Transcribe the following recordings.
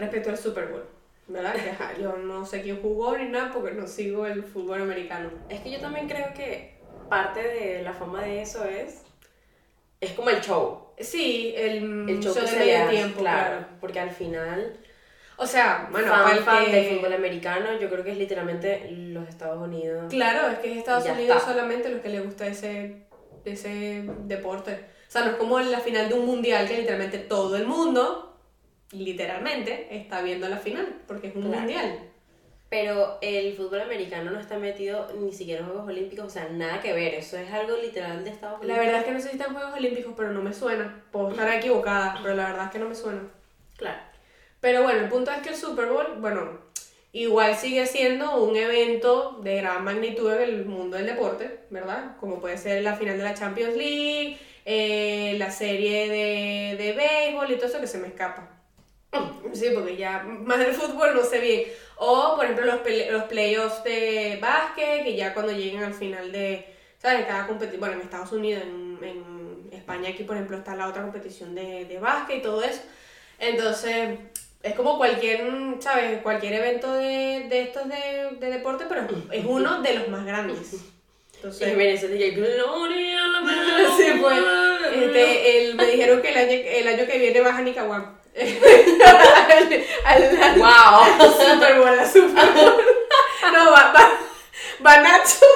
respecto al Super Bowl. ¿Verdad? Que ajá, yo no sé quién jugó ni nada porque no sigo el fútbol americano. Es que yo también creo que parte de la fama de eso es. Es como el show. Sí, el, El show, show que de medio tiempo, claro, claro. Porque al final, O sea, bueno, fan, para el fan que- del fútbol americano, yo creo que es literalmente los Estados Unidos. Claro, es que es Estados Unidos está. solamente los que les gusta ese, ese deporte. O sea, no es como la final de un mundial que literalmente todo el mundo, literalmente, está viendo la final, porque es un Claro. mundial. Pero el fútbol americano no está metido ni siquiera en Juegos Olímpicos, o sea, nada que ver. Eso es algo literal de Estados Unidos. La verdad es que no sé si están Juegos Olímpicos, pero no me suena. Puedo estar equivocada, pero la verdad es que no me suena. Claro. Pero bueno, el punto es que el Super Bowl, bueno, igual sigue siendo un evento de gran magnitud en el mundo del deporte, ¿verdad? Como puede ser la final de la Champions League, eh, la serie de, de béisbol y todo eso que se me escapa. Sí, porque ya más del fútbol no sé bien. O, por ejemplo, los, los playoffs de básquet, que ya cuando lleguen al final de, ¿sabes? Cada competición, bueno, en Estados Unidos, en, en España aquí, por ejemplo, está la otra competición de, de básquet y todo eso. Entonces, es como cualquier, ¿sabes? Cualquier evento de, de estos de, de deporte, pero es uno de los más grandes. Entonces, Gloria la sí, pues, este, el- me dijeron que el año, el año que viene baja a Nicaragua. Al, al, al- ¡Wow! Super Bowl, la Super Bowl. No, va, va, va Nacho.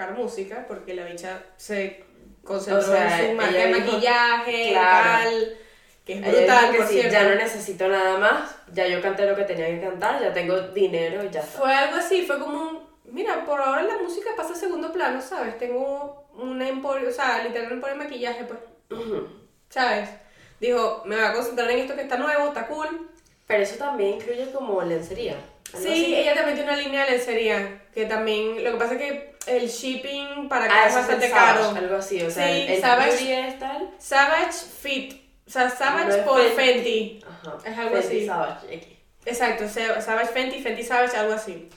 Sacar música, porque la bicha se concentró O sea, en su marca de maquillaje, claro. tal, que es brutal, que por sí, ya no necesito nada más, ya yo canté lo que tenía que cantar, ya tengo dinero y ya está. Fue algo así, fue como un, mira, por ahora la música pasa a segundo plano, ¿sabes? Tengo una emporio, o sea, literal emporio de maquillaje, pues, Ujú. ¿sabes? Dijo, me voy a concentrar en esto que está nuevo, está cool. Pero eso también incluye como lencería. Sí, así. ella también tiene una línea de lencería, que también, lo que pasa es que el shipping para acá Ah, es el bastante Savage, caro. algo así, o sea, Sí, el, el Savage- es tal. Savage Fit, o sea, Savage No por Fenty. Fenty. Ajá. Es algo Fenty así. Savage, X. Exacto, Sa- Savage Fenty, Fenty Savage, algo así.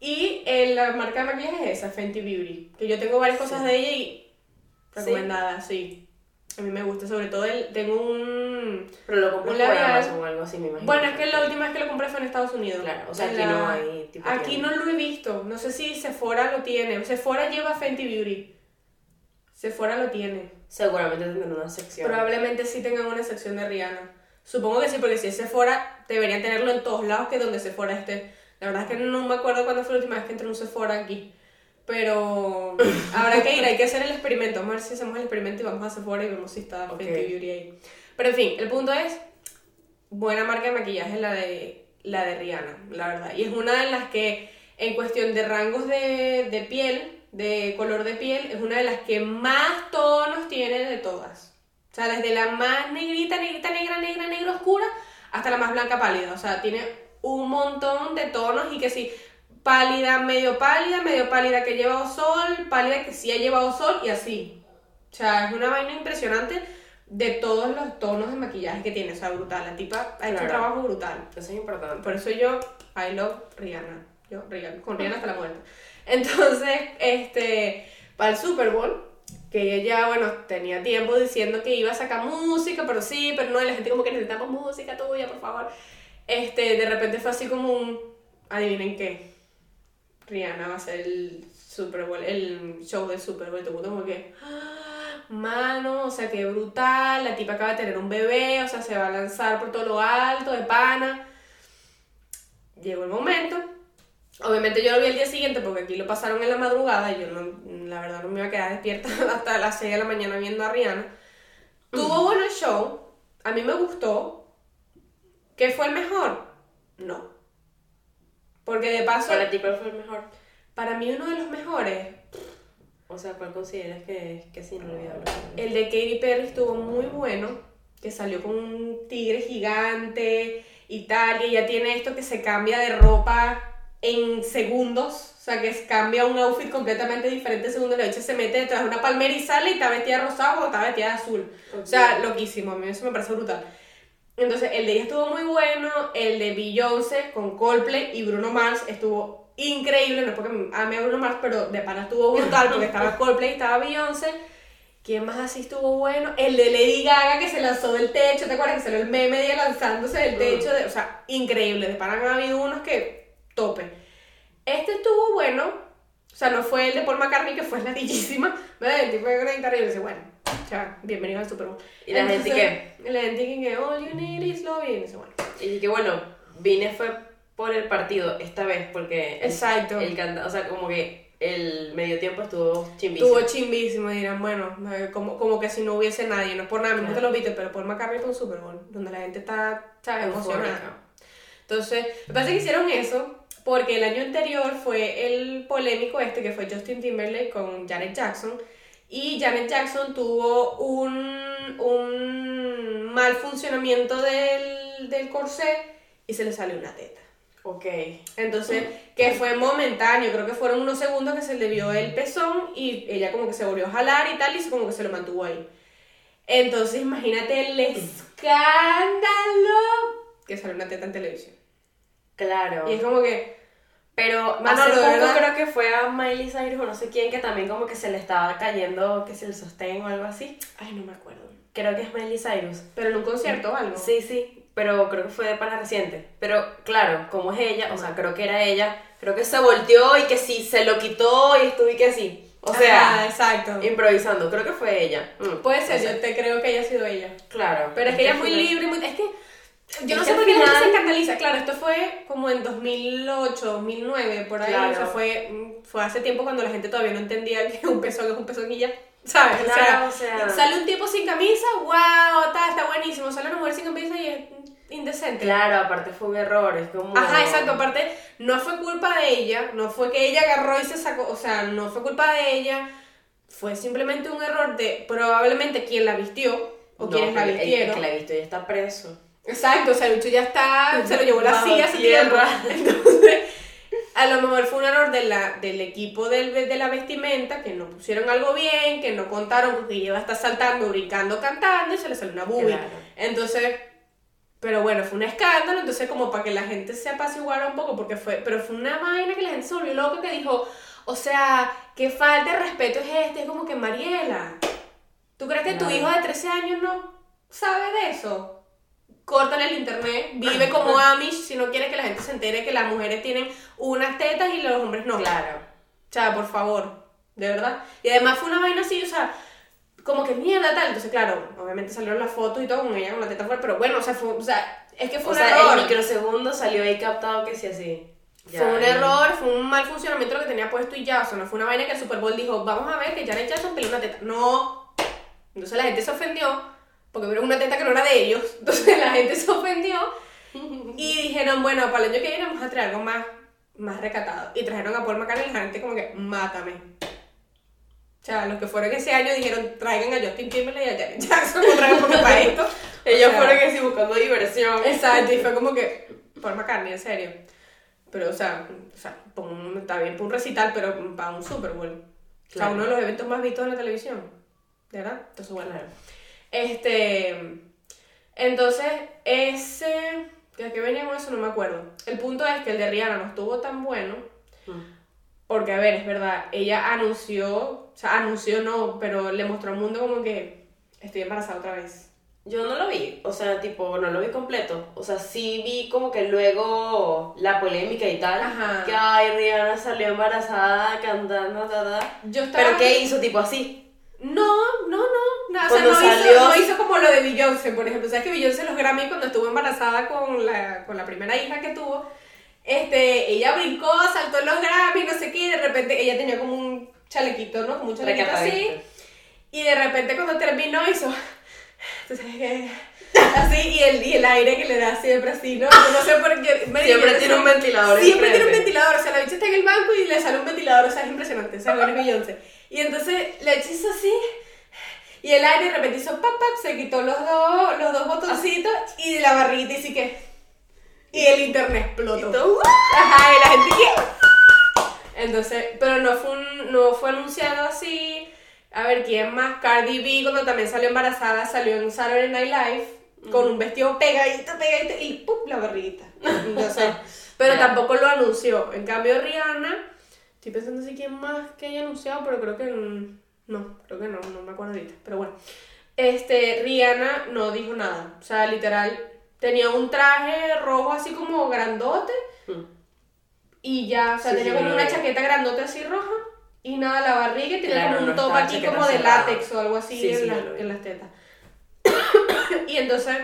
Y eh, la marca de maquillaje es esa, Fenty Beauty, que yo tengo varias cosas Sí. de ella y recomendadas, sí. A mí me gusta, sobre todo el, tengo un... Pero lo compras Un por. Amazon o algo así, me imagino. Bueno, es que la última vez que lo compré fue en Estados Unidos. Claro, o sea, aquí no hay tipo Aquí tienda. no lo he visto. No sé si Sephora lo tiene. Sephora lleva Fenty Beauty. Sephora lo tiene. Seguramente tendrán una sección. Probablemente sí tengan una sección de Rihanna. Supongo que sí, porque si es Sephora, deberían tenerlo en todos lados que donde Sephora esté. La verdad es que no me acuerdo cuándo fue la última vez que entré a un Sephora aquí. Pero habrá que ir, hay que hacer el experimento. Vamos a ver si hacemos el experimento y vamos a Sephora y vemos si está Ok. Fenty Beauty ahí. Pero en fin, el punto es, buena marca de maquillaje la de, la de Rihanna, la verdad. Y es una de las que, en cuestión de rangos de, de piel, de color de piel, es una de las que más tonos tiene de todas. O sea, desde la más negrita, negrita, negra, negra, negra, oscura, hasta la más blanca pálida. O sea, tiene un montón de tonos y que sí, pálida, medio pálida, medio pálida que ha llevado sol, pálida que sí ha llevado sol y así. O sea, es una vaina impresionante de todos los tonos de maquillaje que tiene. O sea, brutal. La tipa ha hecho un trabajo brutal. Eso es importante. Por eso yo, I love Rihanna. Yo, Rihanna, con Rihanna hasta la muerte. Entonces, este, para el Super Bowl, que ella ya, bueno, tenía tiempo diciendo que iba a sacar música, pero sí, pero no, y la gente como que necesitamos música tuya, por favor. Este, de repente fue así como un, adivinen qué, Rihanna va a ser el Super Bowl, el show del Super Bowl, todo el mundo como que, "Ah, mano, o sea, qué brutal, la tipa acaba de tener un bebé, o sea, se va a lanzar por todo lo alto, de pana. Llegó el momento. Obviamente yo lo vi el día siguiente porque aquí lo pasaron en la madrugada y yo no, la verdad no me iba a quedar despierta hasta las 6 de la mañana viendo a Rihanna. Tuvo bueno el show, a mí me gustó, ¿Qué fue el mejor? No. Porque de paso, ¿Para ti cuál fue el mejor? para mí uno de los mejores, O sea, ¿cuál consideras que, que es inolvidable? el de Katy Perry estuvo muy bueno, que salió con un tigre gigante y tal, y ella tiene esto que se cambia de ropa en segundos, o sea, que cambia un outfit completamente diferente en segundos, la hecha se mete detrás de una palmera y sale y está vestida de rosado o está vestida de azul. O sea, loquísimo, a mí eso me parece brutal. Entonces, el de ella estuvo muy bueno, el de Beyoncé con Coldplay y Bruno Mars estuvo increíble, no es porque ame a Bruno Mars, pero de pana estuvo brutal porque estaba Coldplay y estaba Beyoncé. ¿Quién más así estuvo bueno? El de Lady Gaga que se lanzó del techo, ¿te acuerdas que salió el meme de lanzándose del techo? De, o sea, increíble, de pana han habido unos que tope. Este estuvo bueno, o sea, no fue el de Paul McCartney que fue ladillísima, ¿verdad? El tipo de guitarra y dice, bueno, o sea, bienvenido al Super Bowl. ¿Y la gente qué? La gente que, all you need is love, y dice, bueno. Y que bueno, vine fue por el partido esta vez, porque el- Exacto. el canta, o sea, como que el medio tiempo estuvo chimbísimo. Estuvo chimbísimo dirán, bueno, eh, como, como que si no hubiese nadie, no es por nada, me gusta Claro. los Beatles, pero Paul McCartney fue un Super Bowl, donde la gente está, ¿sabes? Emocionada. Entonces, me parece que hicieron eso porque el año anterior fue el polémico este que fue Justin Timberlake con Janet Jackson y Janet Jackson tuvo un, un mal funcionamiento del, del corsé y se le salió una teta. Ok. Entonces, que fue momentáneo, creo que fueron unos segundos que se le vio el pezón y ella como que se volvió a jalar y tal y como que se lo mantuvo ahí. Entonces, imagínate el escándalo que salió una teta en televisión. Claro. Y es como que, Pero Manolo, hace poco verdad. creo que fue a Miley Cyrus o no sé quién que también como que se le estaba cayendo que si el sostén o algo así. ay, no me acuerdo. Creo que es Miley Cyrus. Pero en un concierto o algo. Sí, sí, pero creo que fue de pana reciente. Pero claro, como es ella, o sea, creo que era ella, creo que se volteó y que sí, se lo quitó y estuve que sí. O sea, Ajá, exacto. improvisando, creo que fue ella. Mm, Puede ser, yo te creo que haya sido ella. Claro. Pero es que ella es muy libre, muy... Es que yo no sé por qué la gente se escandaliza. Claro, esto fue como en 2008, 2009, por ahí. Claro. O sea, fue, mm, fue hace tiempo cuando la gente todavía no entendía que un pezón es un pezón y ya. ¿Sabes? Claro, o, o sea, sale un tipo sin camisa, wow, está, está buenísimo. Sale una mujer sin camisa y es indecente. Claro, aparte fue un error, es como... Ajá, exacto. Aparte, no fue culpa de ella, no fue que ella agarró y se sacó, o sea, no fue culpa de ella, fue simplemente un error de probablemente quien la vistió o No, quienes la pero el- vistieron. que la visto ya está preso. Exacto, o sea, el bicho ya está, se lo llevó la silla hace tiempo. tierra. Entonces, a lo mejor fue un error de la, del equipo del, de la vestimenta, que no pusieron algo bien, que no contaron que ella está saltando, brincando, cantando y se le salió una. Claro. Entonces, pero bueno, fue un escándalo, entonces como para que la gente se apaciguara un poco, porque fue, pero fue una vaina que la gente se volvió loca que dijo, o sea, qué falta de respeto es este, es como que Mariela, ¿tú crees que tu hijo de 13 años no sabe de eso? Córtale el internet, vive como Amish si no quieres que la gente se entere que las mujeres tienen unas tetas y los hombres no. Claro. O sea, por favor, de verdad. Y además fue una vaina así, o sea, como que mierda tal. Entonces, claro, obviamente salieron las fotos y todo con ella con la teta fuera, pero bueno, o sea, fue, o sea es que fue O un sea, error. el microsegundo salió ahí captado que sí así. Ya, Fue un error, fue un mal funcionamiento lo que tenía puesto y ya, o sea, no fue una vaina que el Super Bowl dijo, vamos a ver que Janet Jackson peleó una teta. No. Entonces la gente se ofendió porque vieron una teta que no era de ellos. Entonces la gente se ofendió y dijeron, bueno, para el año que viene vamos a traer algo más, más recatado. Y trajeron a Paul McCartney y la gente como que, mátame. O sea, los que fueron ese año dijeron, traigan a Justin Timberlake y a Janet Jackson otra vez porque para esto. Ellos O sea, fueron que sí buscando diversión. Exacto, y fue como que, Paul McCartney, en serio. Pero, o sea, o sea un- está bien para un recital, pero para un Super Bowl. O sea, Claro. uno de los eventos más vistos en la televisión. ¿De verdad? Entonces, bueno. Claro. Este. Entonces, ese. ¿De qué venía con eso? No me acuerdo. El punto es que el de Rihanna no estuvo tan bueno. Mm. Porque, a ver, es verdad, ella anunció. O sea, anunció no, pero le mostró al mundo como que estoy embarazada otra vez. Yo no lo vi, o sea, tipo, no lo vi completo. O sea, sí vi como que luego la polémica y tal. Ajá. Que ay, Rihanna salió embarazada cantando, ta, ta. Yo estaba. Pero ¿qué hizo? Tipo así. No, no, no. no o sea, no, salió- hizo, no hizo como lo de Beyoncé, por ejemplo. ¿Sabes que Beyoncé los Grammy cuando estuvo embarazada con la, con la primera hija que tuvo? Este, ella brincó, saltó en los Grammy, no sé qué, y de repente ella tenía como un chalequito, ¿no? Como un chalequito así. Y de repente cuando terminó hizo. Que. Así, y el, y el aire que le da siempre así, ¿no? Yo no sé por qué. me- Siempre tiene no un ventilador Siempre tiene un ventilador. O sea, la bicha está en el banco y le sale un ventilador. O sea, es impresionante. O sea, es Beyoncé. Y entonces la bicha hizo así. Y el aire de repente hizo pap, pap, se quitó los dos, los dos botoncitos y la barriguita y sí que. Y el internet explotó. Y todo, Ajá, y la gente que. Entonces, pero no fue, un- no fue anunciado así. A ver, ¿quién más? Cardi B, cuando también salió embarazada, salió en Saturday Night Live con un vestido pegadito, pegadito y ¡pum! la barriguita. Entonces, pero Ya. tampoco lo anunció. En cambio, Rihanna, estoy pensando si quién más que haya anunciado, pero creo que no, creo que no, no me acuerdo ahorita. Pero bueno, este, Rihanna no dijo nada. O sea, literal, tenía un traje rojo así como grandote. Mm. Y ya, o sea, Sí, tenía sí, como lo una chaqueta grandota así roja. Y nada, la barriga y tenía Claro, como un no top aquí como de látex o algo así Sí, en, la- en las tetas. y entonces,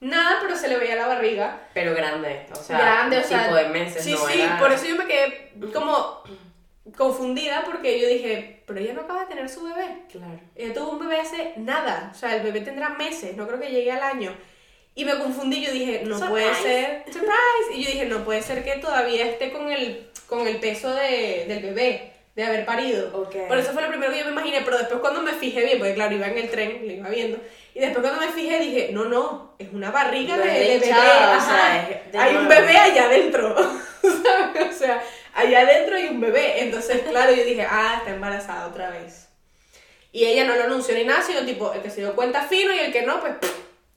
nada, pero se le veía la barriga. Pero grande, o sea, grande, o tipo sea. de meses, Sí, no sí, era- por eso yo me quedé como confundida porque yo dije, pero ella no acaba de tener su bebé. Claro. Ella tuvo un bebé hace nada, o sea, el bebé tendrá meses, no creo que llegue al año. Y me confundí, yo dije, no puede Surprise. ser, surprise, y yo dije, no puede ser que todavía esté con el, con el peso de, del bebé, de haber parido. Ok. Por eso fue lo primero que yo me imaginé, pero después cuando me fijé bien, porque claro, iba en el tren, lo iba viendo, y después cuando me fijé dije, no, no, es una barriga de, de bebé, o sea, de hay un bebé allá adentro. O sea, allá adentro hay un bebé, entonces claro, yo dije, ah, está embarazada otra vez. Y ella no lo anunció ni nada, sino tipo, el que se dio cuenta fino y el que no, pues,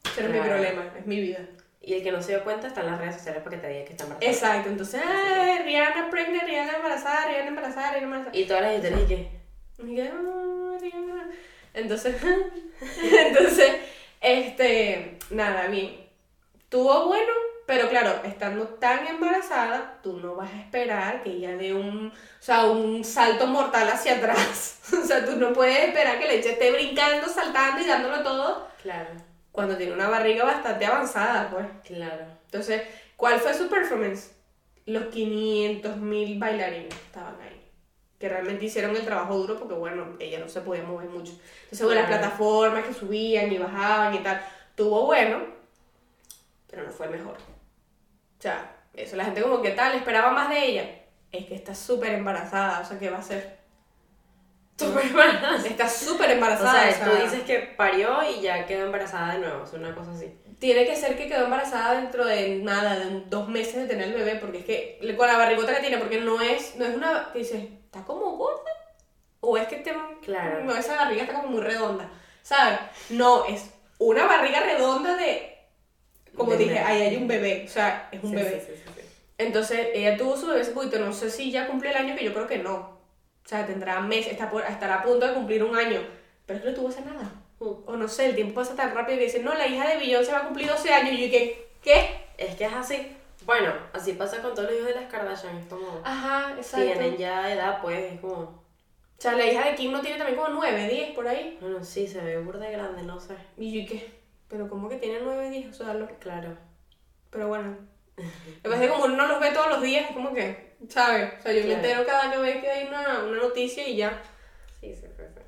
ese no es mi problema, es mi vida. Y el que no se dio cuenta está en las redes sociales para que te diga que está embarazada. Exacto, entonces, ay, Rihanna pregnant, Rihanna embarazada, Rihanna embarazada, Rihanna embarazada. Y todas las historias y que... Y yo, "Ah, Rihanna". Entonces, entonces, este, nada, bien. Tuvo bueno, pero claro, estando tan embarazada, tú no vas a esperar que ella dé un, o sea, un salto mortal hacia atrás. O sea, tú no puedes esperar que leche esté brincando, saltando y dándolo todo Claro, cuando tiene una barriga bastante avanzada, pues. claro. Entonces, ¿cuál fue su performance? Los 500 mil bailarines estaban ahí. Que realmente hicieron el trabajo duro porque, bueno, ella no se podía mover mucho. Entonces, con las plataformas que subían y bajaban y tal, tuvo bueno, pero no fue mejor. O sea, eso, la gente como que tal, esperaba más de ella. Es que está súper embarazada, o sea, ¿qué va a hacer? Súper embarazada. Está súper O embarazada. sea, tú dices que parió y ya quedó embarazada de nuevo, es una cosa así. Tiene que ser que quedó embarazada dentro de nada, de dos meses de tener el bebé, porque es que con la barrigota que tiene, porque no es, no es una, que dices, ¿está como gorda? O es que te, Claro. no, esa barriga está como muy redonda, ¿sabes? No, es una barriga redonda de, como De dije, ahí hay un bebé, o sea, es un Sí, bebé. sí, sí. Entonces, ella tuvo su bebé hace poquito, no sé si ya cumplió el año, que yo creo que no. O sea, tendrá meses, está por- estará a punto de cumplir un año, pero es que no tuvo hace nada. O no sé, el tiempo pasa tan rápido que dicen, no, la hija de Beyoncé va a cumplir 12 años. Y yo, ¿qué? ¿Qué? Es que es así. Bueno, así pasa con todos los hijos de las Kardashian, es como... Ajá, exacto. Tienen ya edad, pues, es como... O sea, la hija de Kim no tiene también como 9, 10 por ahí. Bueno, sí, se ve burda grande, no sé. Y yo, ¿qué? Pero ¿cómo que tiene 9, 10? O sea, lo- Claro. pero bueno. Me parece como uno no los ve todos los días, como que, ¿sabes? O sea, yo me entero cada que ve que hay una, una noticia y ya. Sí, sí, sí, sí.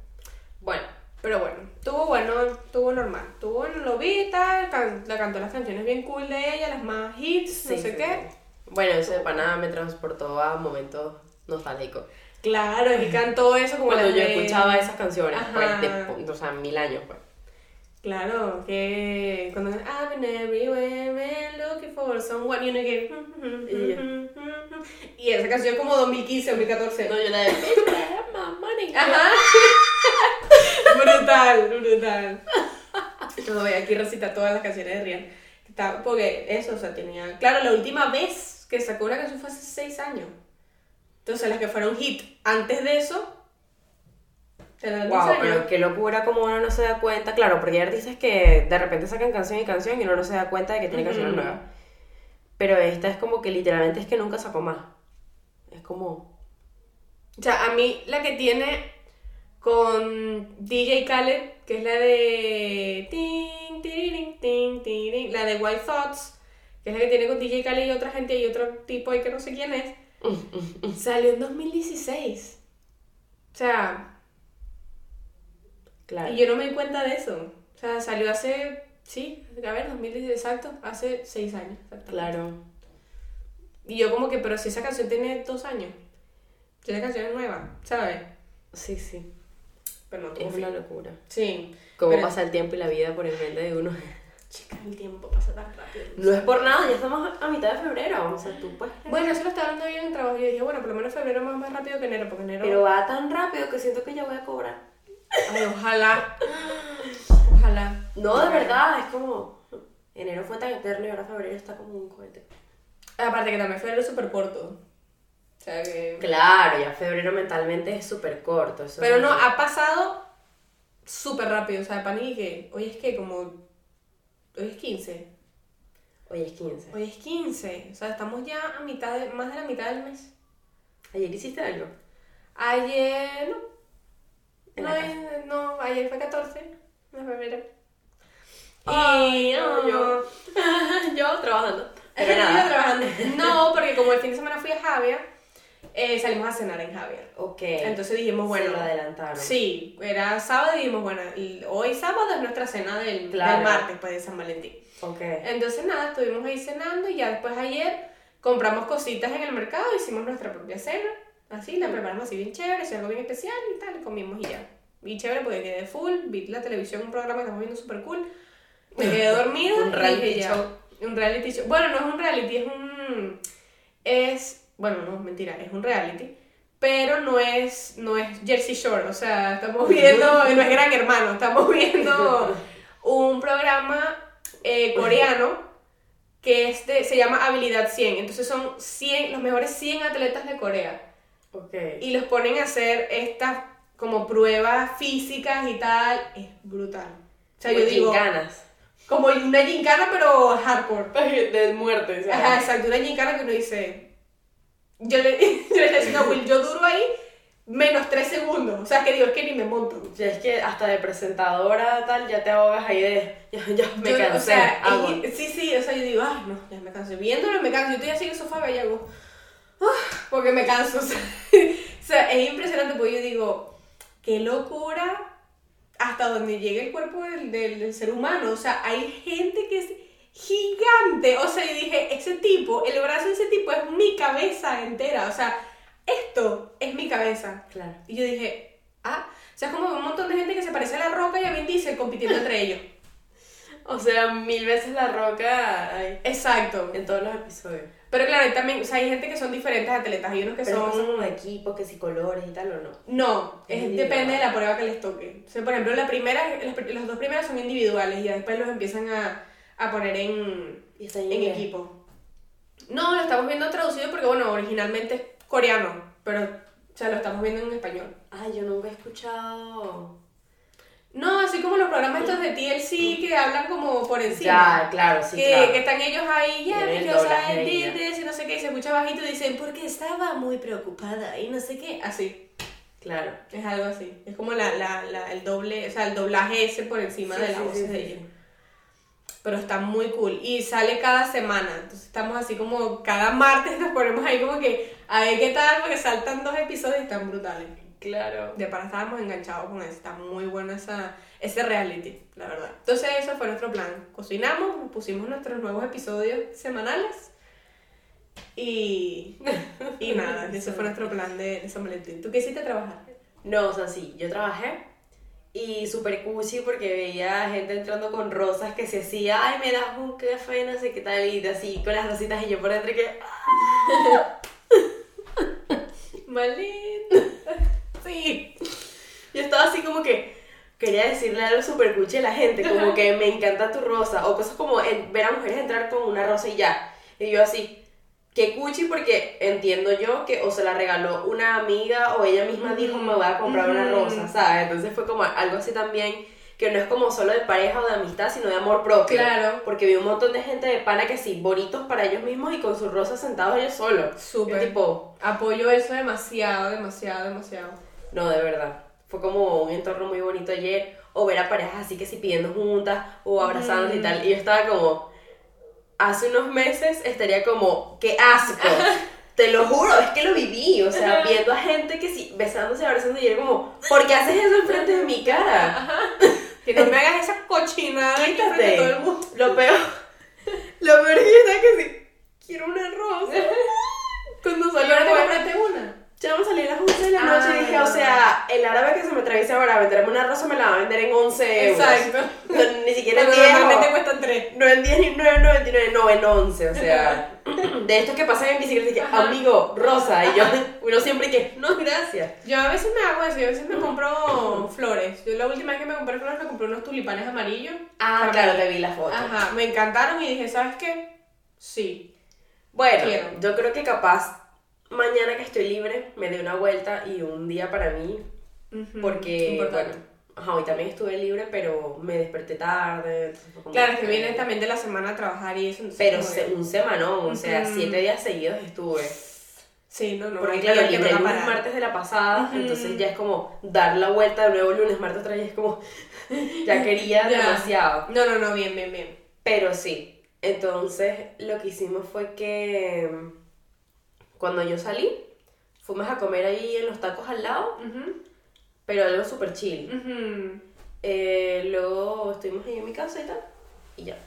Bueno, Pero bueno, tuvo bueno, tuvo normal. Tuvo bueno, lo vi y tal, can- la cantó las canciones bien cool de ella, las más hits, sí, no sé sí, qué. Bueno, eso de pana me transportó a momentos nostálgicos. Claro, y cantó eso como Cuando yo de- escuchaba esas canciones, pues, de, o sea, mil años, pues. Claro, que cuando I've been everywhere man, looking for someone, y uno que... Y esa canción como 2015, 2014. No, yo la de. Ajá. brutal, brutal. No, voy aquí recita todas las canciones de Rihanna. Porque eso, o sea, tenía... Claro, la última vez que sacó una canción fue hace 6 años. Entonces, las que fueron hit antes de eso... Tendrán 10 Wow, años. pero qué locura como uno no se da cuenta. Claro, porque hay artistas que de repente sacan canción y canción y uno no se da cuenta de que tiene canciones Ujú. nuevas. Pero esta es como que literalmente es que nunca sacó más. Es como... O sea, a mí la que tiene con DJ Khaled, que es la de. Ting, tiriring, ting, tiriring, la de White Thoughts, que es la que tiene con DJ Khaled y otra gente y otro tipo ahí que no sé quién es, salió en 2016. O sea, Claro. y yo no me di cuenta de eso. O sea, salió hace Sí, a ver, 2010, exacto, hace seis años. Claro. Y yo como que, pero si esa canción tiene dos años, si esa canción es nueva, ¿sabes? Sí, sí. Pero no, Es una fin. locura. Sí. Cómo Pero- pasa el tiempo y la vida por el mente de uno. Chica, el tiempo pasa tan rápido. No es por nada, ya estamos a mitad de febrero. O sea, tú puedes. Bueno, eso lo estaba hablando yo en el trabajo. Yo dije, bueno, por lo menos febrero va más rápido que enero, porque enero. Pero va tan rápido que siento que ya voy a cobrar. Ay, ojalá. Ojalá. No, de verdad, es como. Enero fue tan eterno y ahora febrero está como un cohete. Aparte que también febrero es súper corto. O sea que. Claro, ya febrero mentalmente es súper corto. eso Pero no, ha pasado súper rápido. O sea, para mí que hoy es que como. Hoy es 15. Hoy es 15. Hoy es 15. O sea, estamos ya a mitad de, más de la mitad del mes. ¿Ayer hiciste algo? Ayer. No. En No, la casa. no, ayer fue 14 de febrero. Y no, yo. yo trabajando. Pero Yo trabajando. No, porque como el fin de semana fui a Javier, eh, salimos a cenar en Javier. Ok. Entonces dijimos, bueno. Se lo adelantaron. Sí, era sábado y dijimos, bueno, y hoy sábado es nuestra cena del, Claro. del martes, pues de San Valentín. Ok. Entonces nada, estuvimos ahí cenando y ya después ayer compramos cositas en el mercado, hicimos nuestra propia cena, así, la preparamos así bien chévere, hizo algo bien especial y tal, y comimos y ya. Bien chévere porque quedé full, vi la televisión, un programa que estamos viendo súper cool, me quedé dormida Un y reality ya, show. Un reality show. Bueno, no es un reality, es un... Es... Bueno, no, mentira, es un reality. Pero no es, no es Jersey Shore, o sea, estamos viendo, no es Gran Hermano, estamos viendo un programa eh, coreano que es de- se llama Habilidad 100. Entonces son 100, los mejores 100 atletas de Corea. Ok. Y los ponen a hacer estas como pruebas físicas y tal. Es brutal. O sea, yo digo, ganas. como una gincana pero hardcore. De muerte, o Ajá, exacto, una gincana que uno dice. Yo le, yo le decía a Will, yo duro ahí menos 3 segundos. O sea, que digo, es que ni me monto. Ya es que hasta de presentadora tal, ya te ahogas ahí de. Ya, ya me Yo, cansé. O sea, y- sí, sí, o sea, yo digo, ay, no, ya me canso. Viéndolo me canso. Yo estoy así en el sofá y hago, porque me canso. O sea, o sea, es impresionante porque yo digo, qué locura hasta donde llega el cuerpo del, del, del ser humano. O sea, hay gente que es gigante. O sea, yo dije, ese tipo, el brazo de ese tipo es mi cabeza entera. O sea, esto es mi cabeza. Claro. Y yo dije, ah, o sea, es como un montón de gente que se parece a La Roca y a Vin Diesel compitiendo entre ellos. O sea, mil veces la roca ay, Exacto. en todos los episodios. Pero claro, y también, o sea, hay gente que son diferentes atletas, hay unos que Pero cosa son... como de equipo, que si colores y tal o no. No, Es es, depende de la prueba que les toque. O sea, por ejemplo, la primera, las, pr- los dos primeros son individuales y ya después los empiezan a, a poner en, en en equipo. No, lo estamos viendo traducido porque, bueno, originalmente es coreano, pero, o sea, lo estamos viendo en español. Ay, yo nunca he escuchado. No, así como los programas estos de TLC que hablan como por encima. Ya, claro, sí, que, claro. que están ellos ahí, ya, did ya. this", y no sé qué, y se escucha bajito y dicen, porque estaba muy preocupada y no sé qué, así. Claro. Es algo así. Es como la, la, la- el doble, o sea, el doblaje ese por encima Sí, de la sí, voz sí, de ellos. Pero está muy cool. Y sale cada semana. Entonces estamos así como cada martes nos ponemos ahí como que a ver qué tal, porque saltan dos episodios y están brutales. Claro. De para estábamos enganchados con eso. Está muy bueno esa, ese reality, la verdad. Entonces eso fue nuestro plan. Cocinamos, pusimos nuestros nuevos episodios semanales. Y, y nada, ese fue nuestro plan de, de San Valentín. ¿Tú qué hiciste trabajar? No, o sea, sí, yo trabajé y súper cuchi porque veía gente entrando con rosas que se hacía, ay, me das un café, no sé qué tal, y así con las rositas y yo por dentro que, Malin. Sí. yo estaba así como que quería decirle algo súper cuchi a la gente, como que me encanta tu rosa, o cosas como en- ver a mujeres entrar con una rosa y ya, y yo así, que cuchi porque entiendo yo que o se la regaló una amiga o ella misma dijo me voy a comprar una rosa, ¿sabes? Entonces fue como algo así también que no es como solo de pareja o de amistad, sino de amor propio. Claro. Porque vi un montón de gente de pana que sí, bonitos para ellos mismos y con sus rosas sentados ellos solos. Súper. Yo tipo, Apoyo eso demasiado, demasiado, demasiado. No, de verdad. Fue como un entorno muy bonito ayer. O ver a parejas así que sí pidiendo juntas o abrazándose y Mm. tal. Y yo estaba como, hace unos meses estaría como, qué asco. Te lo juro, es que lo viví. O sea, viendo a gente que sí, besándose, abrazando y era como, ¿por qué haces eso enfrente de mi cara? Que no me hagas esa cochinada Quítate. todo el mundo. Lo peor. Lo peor es que yo estaba que sí. Quiero una rosa. Cuando ¿Y salió una? Ya vamos a salir a las 11 de la noche y dije, o sea, el árabe que se me atraviesa para venderme una rosa me la va a vender en 11 euros. Exacto. No, ni siquiera en Cuando 10 normalmente cuestan tres. No en 10 ni 9.99, no en 11, o sea, de estos que pasan en bicicleta y que, Ajá. amigo, rosa, y yo, uno siempre que, no, gracias. Yo a veces me hago eso, yo a veces me compro flores. Yo la última vez que me compré flores me compré unos tulipanes amarillos. Ah, claro, te vi la foto. Ajá, me encantaron y dije, ¿sabes qué? Sí. Bueno, Quiero. yo creo que capaz mañana que estoy libre me dé una vuelta y un día para mí, porque, importante. bueno, ajá, hoy también estuve libre, pero me desperté tarde. Claro, es que vienes también de la semana a trabajar y eso. Pero se- un semanón, o sea, siete días seguidos estuve. Sí, no, no. Porque claro, libre no lunes, martes de la pasada, entonces ya es como dar la vuelta de nuevo lunes, martes otra vez, es como, ya quería demasiado. No, no, no, bien, bien, bien. Pero sí, entonces lo que hicimos fue que cuando yo salí, fuimos a comer ahí en los tacos al lado, Ujú, pero algo súper chill. ujú. Eh, luego estuvimos ahí en mi casa y tal, y ya.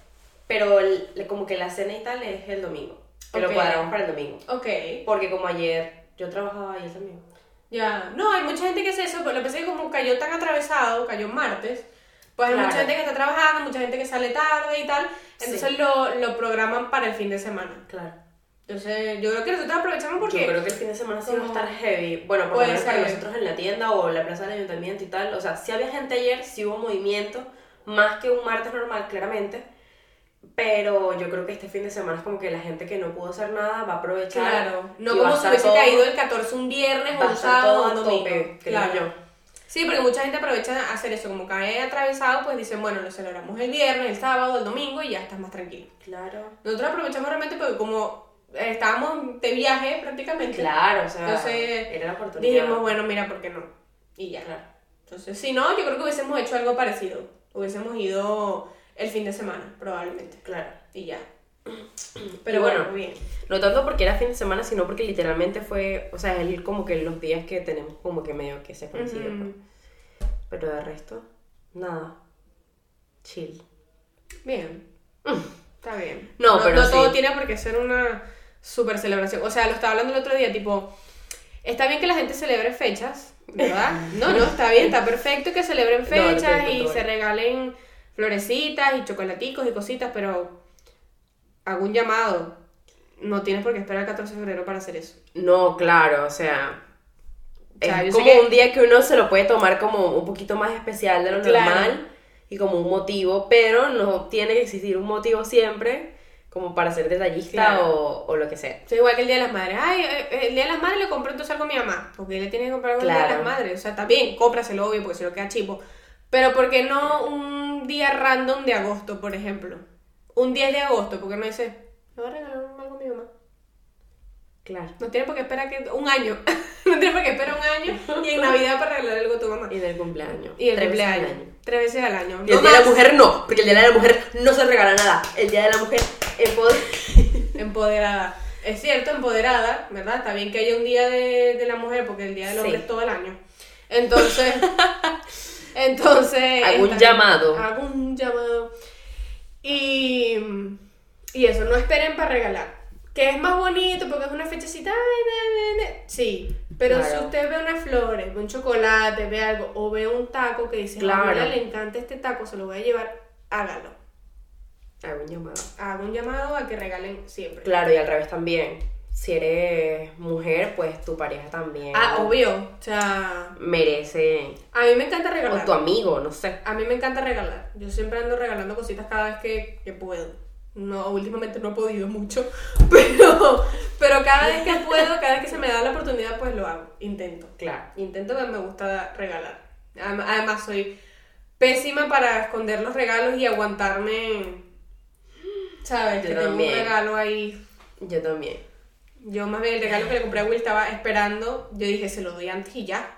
Pero el- como que la cena y tal es el domingo, que Ok. lo cuadramos para el domingo. Ok. Porque como ayer yo trabajaba ayer también. Ya. No, hay mucha gente que hace eso, pero lo que pasa es que como cayó tan atravesado, cayó martes, pues hay Claro. mucha gente que está trabajando, mucha gente que sale tarde y tal. Entonces Sí. lo, lo programan para el fin de semana. Claro. Entonces, yo creo que nosotros aprovechamos porque. Yo creo que el fin de semana sí va a estar heavy. Bueno, por lo menos para nosotros en la tienda o en la plaza del ayuntamiento y tal. O sea, sí había gente ayer, sí hubo movimiento, más que un martes normal, claramente. Pero yo creo que este fin de semana es como que la gente que no pudo hacer nada va a aprovechar. Claro, no como si hubiese caído el 14 un viernes o un sábado un domingo. tope, claro. yo. Sí, porque mucha gente aprovecha a hacer eso, como cae atravesado, pues dicen, bueno, lo celebramos el viernes, el sábado, el domingo y ya estás más tranquilo. Claro. Nosotros aprovechamos realmente porque como estábamos de viaje prácticamente, Claro, o sea, Entonces, era la oportunidad. dijimos, bueno, mira, ¿por qué no? Y ya. Claro. Entonces, si no, yo creo que hubiésemos hecho algo parecido. Hubiésemos ido el fin de semana, probablemente. Claro. Y ya. Pero bueno, bueno, bien. No tanto porque era fin de semana, sino porque literalmente fue, o sea, es como que los días que tenemos como que medio que se coinciden. Pues. Pero de resto, nada. Chill. Bien. Está bien. No, pero No todo tiene por qué ser una super celebración. O sea, lo estaba hablando el otro día, tipo, está bien que la gente celebre fechas, ¿verdad? No, no, está bien, está perfecto que celebren No, fechas y se regalen florecitas y chocolaticos y cositas, pero hago un llamado. No tienes por qué esperar el 14 de febrero para hacer eso. No, claro, o sea. O sea, yo es como que- un día que uno se lo puede tomar como un poquito más especial de lo Claro. normal y como un motivo, pero no tiene que existir un motivo siempre como para ser detallista Claro. o, o lo que sea. Igual que el Día de las Madres. Ay, eh, eh, el Día de las Madres le compro entonces algo a mi mamá. Porque le tiene que comprar algo el Día de las Madres. O sea, está bien, cómpraselo, obvio, porque si no queda chivo. Pero ¿por qué no un día random de agosto, por ejemplo? Un 10 de agosto, porque no dice, le voy a regalar algo a mi mamá. Claro. No tiene por qué esperar que un año. no tiene por qué esperar un año y en Navidad para regalar algo a tu mamá. Y del cumpleaños. Y el Tres veces al cumpleaños. año. Tres veces al año. Y el No día de la mujer no, porque el día de la mujer no se regala nada. El día de la mujer empoder- Empoderada. Es cierto, empoderada, ¿verdad? Está bien que haya un día de, de la mujer porque el día del hombre Sí. es todo el año. Entonces, entonces... Bien. llamado. Un llamado. Y, y eso, no esperen para regalar. Que es más bonito porque es una fechecita. Sí, pero Claro. si usted ve unas flores, ve un chocolate, ve algo, o ve un taco que dice, Claro. a le encanta este taco, se lo voy a llevar, hágalo. Hago un llamado. Hago un llamado a que regalen siempre. Claro, y al revés también. Si eres mujer, pues tu pareja también. Ah, obvio. O sea, Merece. a mí me encanta O regalar. tu amigo, no sé. A mí me encanta regalar. Yo siempre ando regalando cositas cada vez que, que puedo. No, últimamente no he podido mucho, pero, pero cada vez que puedo, cada vez que se me da la oportunidad, pues lo hago. Intento. Claro. Intento que me gusta regalar. Adem- Además, soy pésima para esconder los regalos y aguantarme. ¿Sabes? Yo que tengo un regalo ahí. Yo también. Yo más bien el regalo que le compré a Will estaba esperando. Yo dije, se lo doy antes y ya.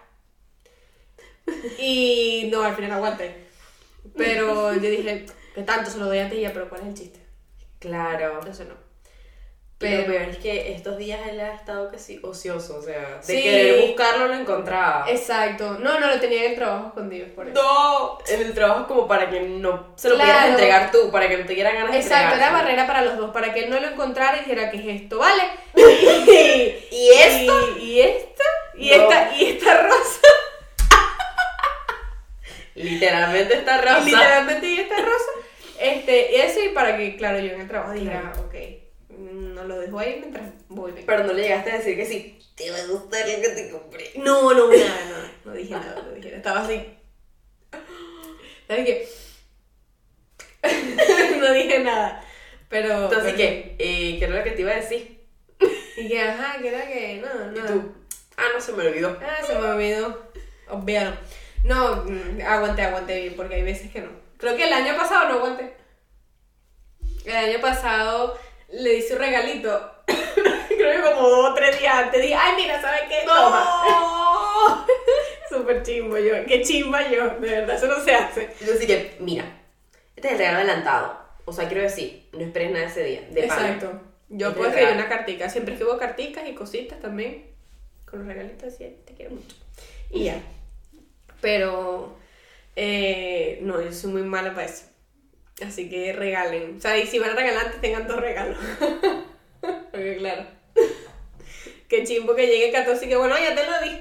Y no, al final aguanté. Pero yo dije, ¿qué tanto se lo doy antes y ya? Pero ¿cuál es el chiste? Claro. Entonces no. Pero lo peor es que estos días él ha estado casi ocioso, o sea, de Sí. querer buscarlo lo encontraba. Exacto. No, no, lo tenía en el trabajo escondido por eso. No, en el trabajo como para que no se lo Claro. pudieras entregar tú, para que no te dieran ganas de Exacto, era barrera para los dos, para que él no lo encontrara y dijera que es esto, ¿vale? ¿Y esto? ¿Y, y esta? ¿Y, No. esta? ¿Y esta rosa? Literalmente está rosa. Literalmente, ¿y esta rosa? Este, y eso y para que, claro, yo en el trabajo diga, ok, mm, no lo dejo ahí mientras voy. vengo". Pero no le llegaste a decir que sí. Te va a gustar lo que te compré. No, no, nada, no, no dije nada, no dije nada. Estaba así. ¿Sabes qué? no dije nada. Pero. Entonces, pero- ¿qué? Eh, ¿Qué era lo que te iba a decir? Y que, ajá, que era que. No, no. Y tú, ah, no se me olvidó. Ah, se me olvidó. Obviado. No, mm, aguanté, aguanté bien, porque hay veces que no. Creo que el año pasado no aguanté. El año pasado le hice un regalito. Creo que como dos o tres días antes dije, ay, mira, ¿sabes qué? Toma. Súper chimbo yo. Qué chimba yo, de verdad, eso no se hace. Yo así que, mira, este es el regalo adelantado. O sea, quiero decir, no esperes nada ese día. De. Exacto. Yo Este puedo escribir una cartica. Siempre escribo carticas y cositas también. Con los regalitos así, te quiero mucho. Y ya. Pero, eh, no, yo soy muy mala para eso. Así que regalen. O sea, y si van a regalar, antes tengan dos regalos. Porque claro. Qué chimbo que llegue el 14 y que bueno, ya te lo di.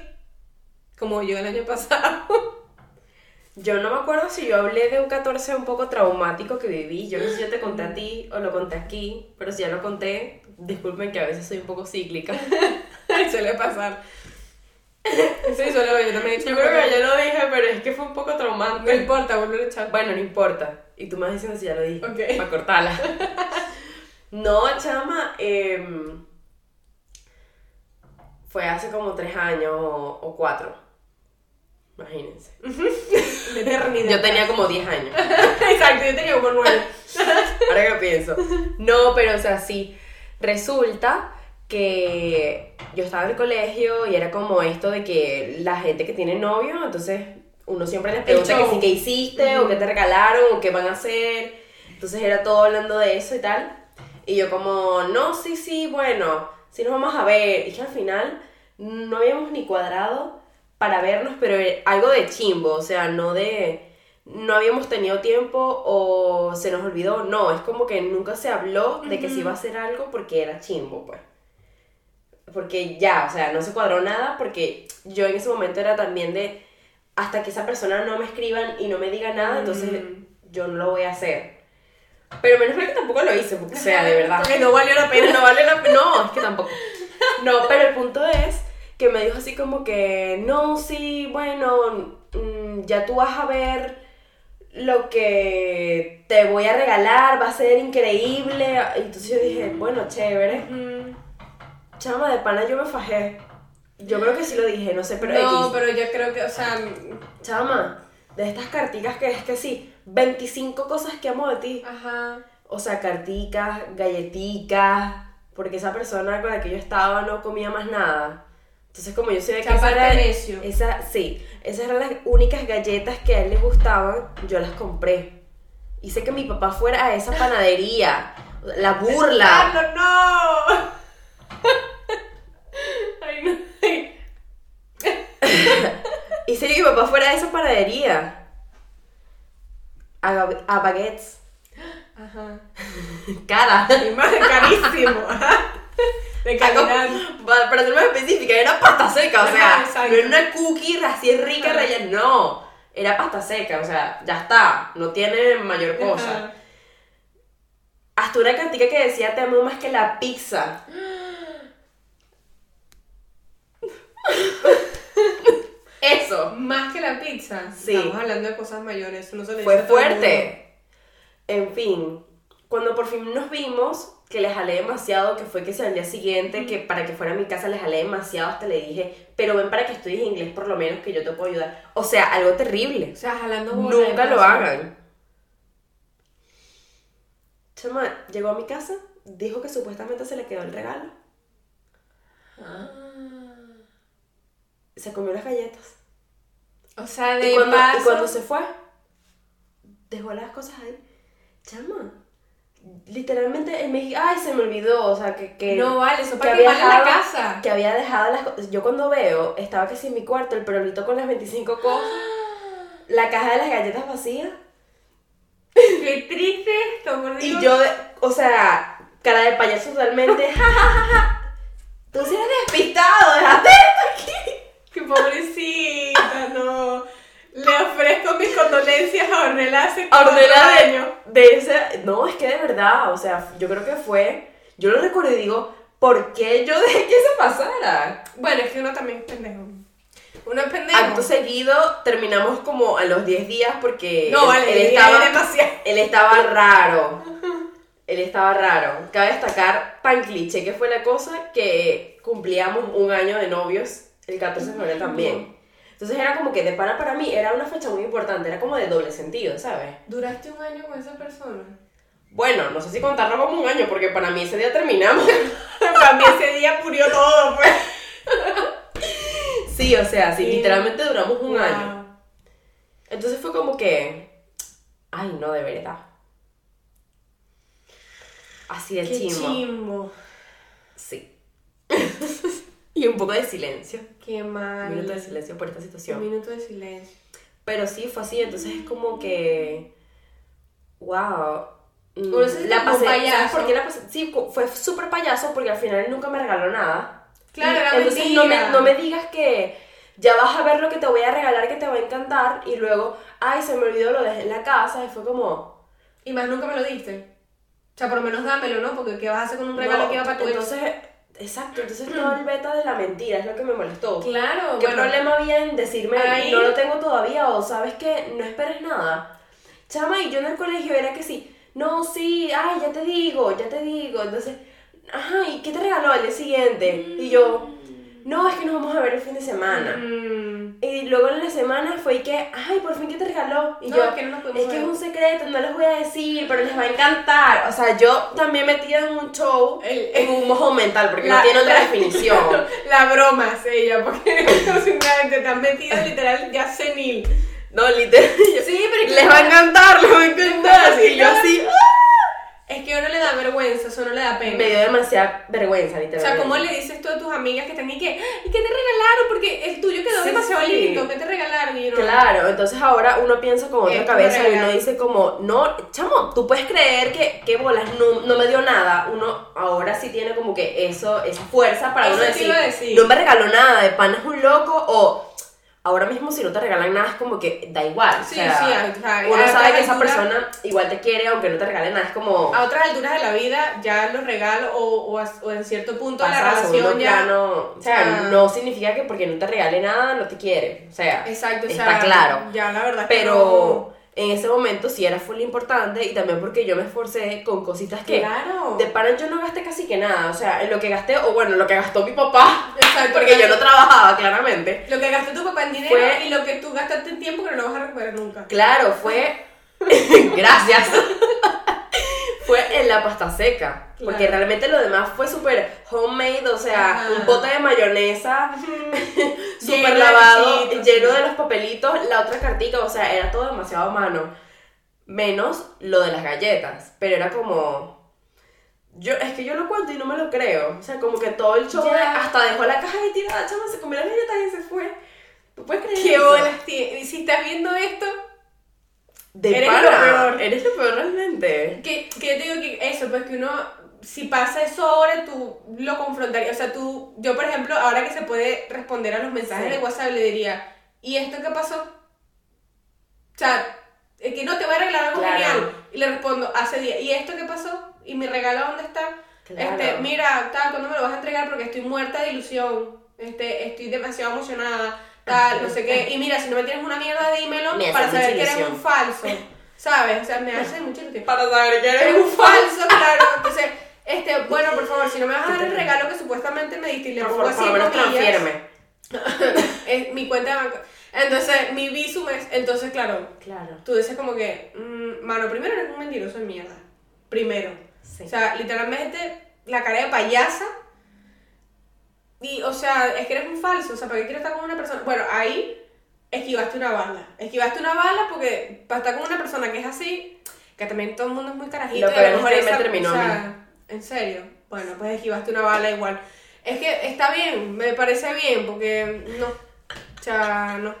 Como yo el año pasado. Yo no me acuerdo si yo hablé de un 14 un poco traumático que viví. Yo no sé si yo te conté a ti o lo conté aquí, pero si ya lo conté, disculpen que a veces soy un poco cíclica. suele pasar. Sí, suele, yo también Yo creo que ya lo dije, pero es que fue un poco No traumante. importa, vuelve a echar. Bueno, no importa. Y tú me vas diciendo si ya lo dije. Ok. Para cortarla. no, chama. em, fue hace como tres años o, o cuatro. Imagínense. Yo tenía como 10 años. Exacto, yo tenía como nueve. Ahora que pienso. No, pero o sea, sí. Resulta que yo estaba en el colegio y era como esto de que la gente que tiene novio, entonces uno siempre les pregunta que sí, qué hiciste, o qué te regalaron, o qué van a hacer. Entonces era todo hablando de eso y tal. Y yo como, no, sí, sí, bueno, sí nos vamos a ver. Y que al final no habíamos ni cuadrado para vernos, pero algo de chimbo, o sea, no de... No habíamos tenido tiempo o se nos olvidó, no, es como que nunca se habló de que se iba a hacer algo porque era chimbo, pues. Porque ya, o sea, no se cuadró nada porque yo en ese momento era también de hasta que esa persona no me escriban y no me diga nada, entonces Mm. yo no lo voy a hacer. Pero menos mal que tampoco lo hice, porque, o sea, de verdad. Porque no valió la pena. no vale la pena. No, es que tampoco. No, pero el punto es que me dijo así como que, no, sí, bueno, mm, ya tú vas a ver lo que te voy a regalar, va a ser increíble. Y entonces yo dije, bueno, chévere. Mm. Chama, de pana yo me fajé. Yo creo que sí lo dije, no sé, pero no, X. pero yo creo que, o sea, Chama, de estas carticas que es que sí, 25 cosas que amo de ti. ajá. O sea, carticas, galletitas, porque esa persona con la que yo estaba no comía más nada. Entonces, como yo sabía que esa era- esa, sí, esas eran las únicas galletas que a él le gustaban, yo las compré. Hice que mi papá fuera a esa panadería. La burla. ¡Carlos, no! Ay, no. Ay. Hice que mi papá fuera a esa panadería. A, baguettes. Ajá. Cara. Y más carísimo. De calidad. Para, para ser más específica, era pasta seca, o sea, Ajá, no era una cookie así rica, Ajá. rellena, no, era pasta seca, o sea, ya está, no tiene mayor cosa. Ajá. Hasta una cantica que decía te amo más que la pizza. Eso Más que la pizza. Sí. Estamos hablando de cosas mayores. No se le fue dice a todo el mundo. fuerte. En fin, cuando por fin nos vimos, que le jalé demasiado, que fue que sea al día siguiente, que para que fuera a mi casa le jalé demasiado, hasta le dije, pero ven para que estudies inglés por lo menos que yo te puedo ayudar. O sea, algo terrible. O sea, jalando bola de Nunca lo hagan. Chama, llegó a mi casa, dijo que supuestamente se le quedó el regalo. Ah. Se comió las galletas. O sea, de Y cuando, paso. y cuando se fue, dejó las cosas ahí. Chama, literalmente él me dijo, ay, se me olvidó, o sea, que... que No vale, eso que para había quemarle la dejado- casa. que había dejado las cosas. Yo cuando veo, estaba casi en mi cuarto, el perolito con las 25 cosas, la caja de las galletas vacía. Qué triste esto, por Y yo, o sea, cara de payaso totalmente, ja, ja, ja, ja. Tú sí eres despistado, déjate pobrecita, no. Le ofrezco mis condolencias a Ornella hace A Ornella de, años. de ese. No, es que de verdad, o sea, yo creo que fue. Yo lo recuerdo y digo, ¿por qué yo dejé que eso pasara? Bueno, es que uno también es pendejo. Uno es pendejo. Acto seguido, terminamos como a los 10 días porque. no, él- vale, él, estaba, es demasiado. él estaba raro. Él estaba raro. Cabe destacar, pan cliché, que fue la cosa que cumplíamos un año de novios el 14 de febrero también. Entonces era como que de pana para mí era una fecha muy importante, era como de doble sentido, ¿sabes? ¿Duraste un año con esa persona? Bueno, no sé si contarlo como un año, porque para mí ese día terminamos. Para mí ese día murió todo, pues. sí, o sea, sí, Sí. literalmente duramos un Wow. año. Entonces fue como que, ay, no, de verdad. Así de Qué chimbo. chimbo. Sí. Y un poco de silencio. Qué mal. Un minuto de silencio por esta Un situación. minuto de silencio. Pero sí, fue así, entonces es como que, wow. mm, se siente como payaso. ¿sabes por qué la pasé? Sí, fue súper payaso porque al final nunca me regaló nada. Claro, era Entonces mentira. no me, no me digas que ya vas a ver lo que te voy a regalar que te va a encantar y luego, ay, se me olvidó, lo dejé en la casa y fue como... Y más nunca me lo diste. O sea, por lo menos dámelo, ¿no? Porque ¿qué vas a hacer con un regalo no, que iba para tu? Entonces, exacto, entonces todo el beta de la mentira es lo que me molestó. Claro, ¿Qué bueno. problema había en decirme Ahí- no lo tengo todavía o sabes que no esperes nada? Chama, y yo en el colegio era que sí, no, sí, ay, ya te digo, ya te digo. Entonces, ajá, ¿y qué te regaló al día siguiente? Y yo, no, es que nos vamos a ver el fin de semana. Mm, Y luego en la semana fue que, ay, por fin, ¿qué te regaló? Y No, yo, es que no nos es que ver". es un secreto, no les voy a decir, pero les va a encantar. O sea, yo también metida en un show, El- en un mojo mental, porque La- no tiene otra definición. La broma es ella, porque te han metido literal ya senil. No, literal. Sí, pero es que Les va a encantar, les va a encantar. Y yo así, ¡ah! Es que a uno le da vergüenza, eso no le da pena. me dio demasiada vergüenza, O literalmente. sea, ¿cómo le dices tú a tus amigas que están y que, ¿y qué te regalaron? Porque el tuyo quedó Sí, demasiado sí. lindo, ¿qué te regalaron? Y no. Claro, entonces ahora uno piensa con otra cabeza y uno dice como, no, chamo, tú puedes creer que, que bolas, no, no me dio nada. Uno ahora sí tiene como que eso, esa fuerza para Eso uno decir, decir. no me regaló nada, de pan es un loco, o ahora mismo si no te regalan nada es como que da igual. Sí, o sea, sí, o sea, uno sabe que esa persona igual te quiere aunque no te regale nada, es como... A otras alturas de la vida, ya los regalos o, o, a- o en cierto punto de la relación ya... plano. O sea, no significa que porque no te regale nada no te quiere. O sea, Exacto, está claro. Ya la verdad es que Pero en ese momento sí era full importante y también porque yo me esforcé con cositas que Claro. de pana yo no gasté casi que nada. O sea, en lo que gasté, o bueno, lo que gastó mi papá, Exacto. porque yo no trabajaba claramente. Lo que gastó tu papá en dinero Fue- y lo que tú gastaste en tiempo que no lo vas a recuperar nunca. Claro, fue. Gracias. Fue en la pasta seca. Porque Claro. realmente lo demás fue súper homemade, o sea, Ajá. un bote de mayonesa súper de lavado, bichitos, lleno sí. de los papelitos, la otra cartica, o sea, era todo demasiado a mano. Menos lo de las galletas, pero era como... Yo, es que yo lo cuento y no me lo creo. O sea, como que todo el show de- Ya. hasta dejó la caja ahí tirada, chama, se comió las galletas y se fue. ¿Tú puedes creer ¿Qué bolas? Y si estás viendo esto, De Eres pana, lo peor. Eres lo peor realmente. que, que yo te digo que eso, pues que uno, si pasa eso ahora, tú lo confrontarías. O sea, tú, yo por ejemplo, ahora que se puede responder a los mensajes Sí. de WhatsApp, le diría, ¿y esto qué pasó? O sea, es que no te voy a regalar algo Claro. genial. Y le respondo, hace días, ¿y esto qué pasó? ¿Y mi regalo dónde está? Claro. Este, mira, tal, ¿cuándo me lo vas a entregar? Porque estoy muerta de ilusión. Este, estoy demasiado emocionada, tal, no sé qué. Y mira, si no me tienes una mierda, dímelo Me para saber que eres un falso. ¿Sabes? O sea, me hace mucha ilusión. Para saber que Eres un falso, claro. Entonces, este, bueno, por favor, si no me vas a dar el regalo que supuestamente me diste y le Por pongo favor, así por lo menos comillas, transfiéreme. es mi cuenta de banco. Entonces, mi visum es, entonces, claro, Claro. tú dices como que, mm, mano, primero eres un mentiroso de mierda. Primero. Sí. O sea, literalmente, la cara de payasa. Y, o sea, es que eres un falso. O sea, ¿para qué quieres estar con una persona? Bueno, ahí esquivaste una bala. Esquivaste una bala porque para estar con una persona que es así. que también todo el mundo es muy carajito. Lo y a lo es mejor que me esa- terminó o sea, ¿En serio? Bueno, pues esquivaste una bala igual. Es que está bien, me parece bien, porque no. O sea, no.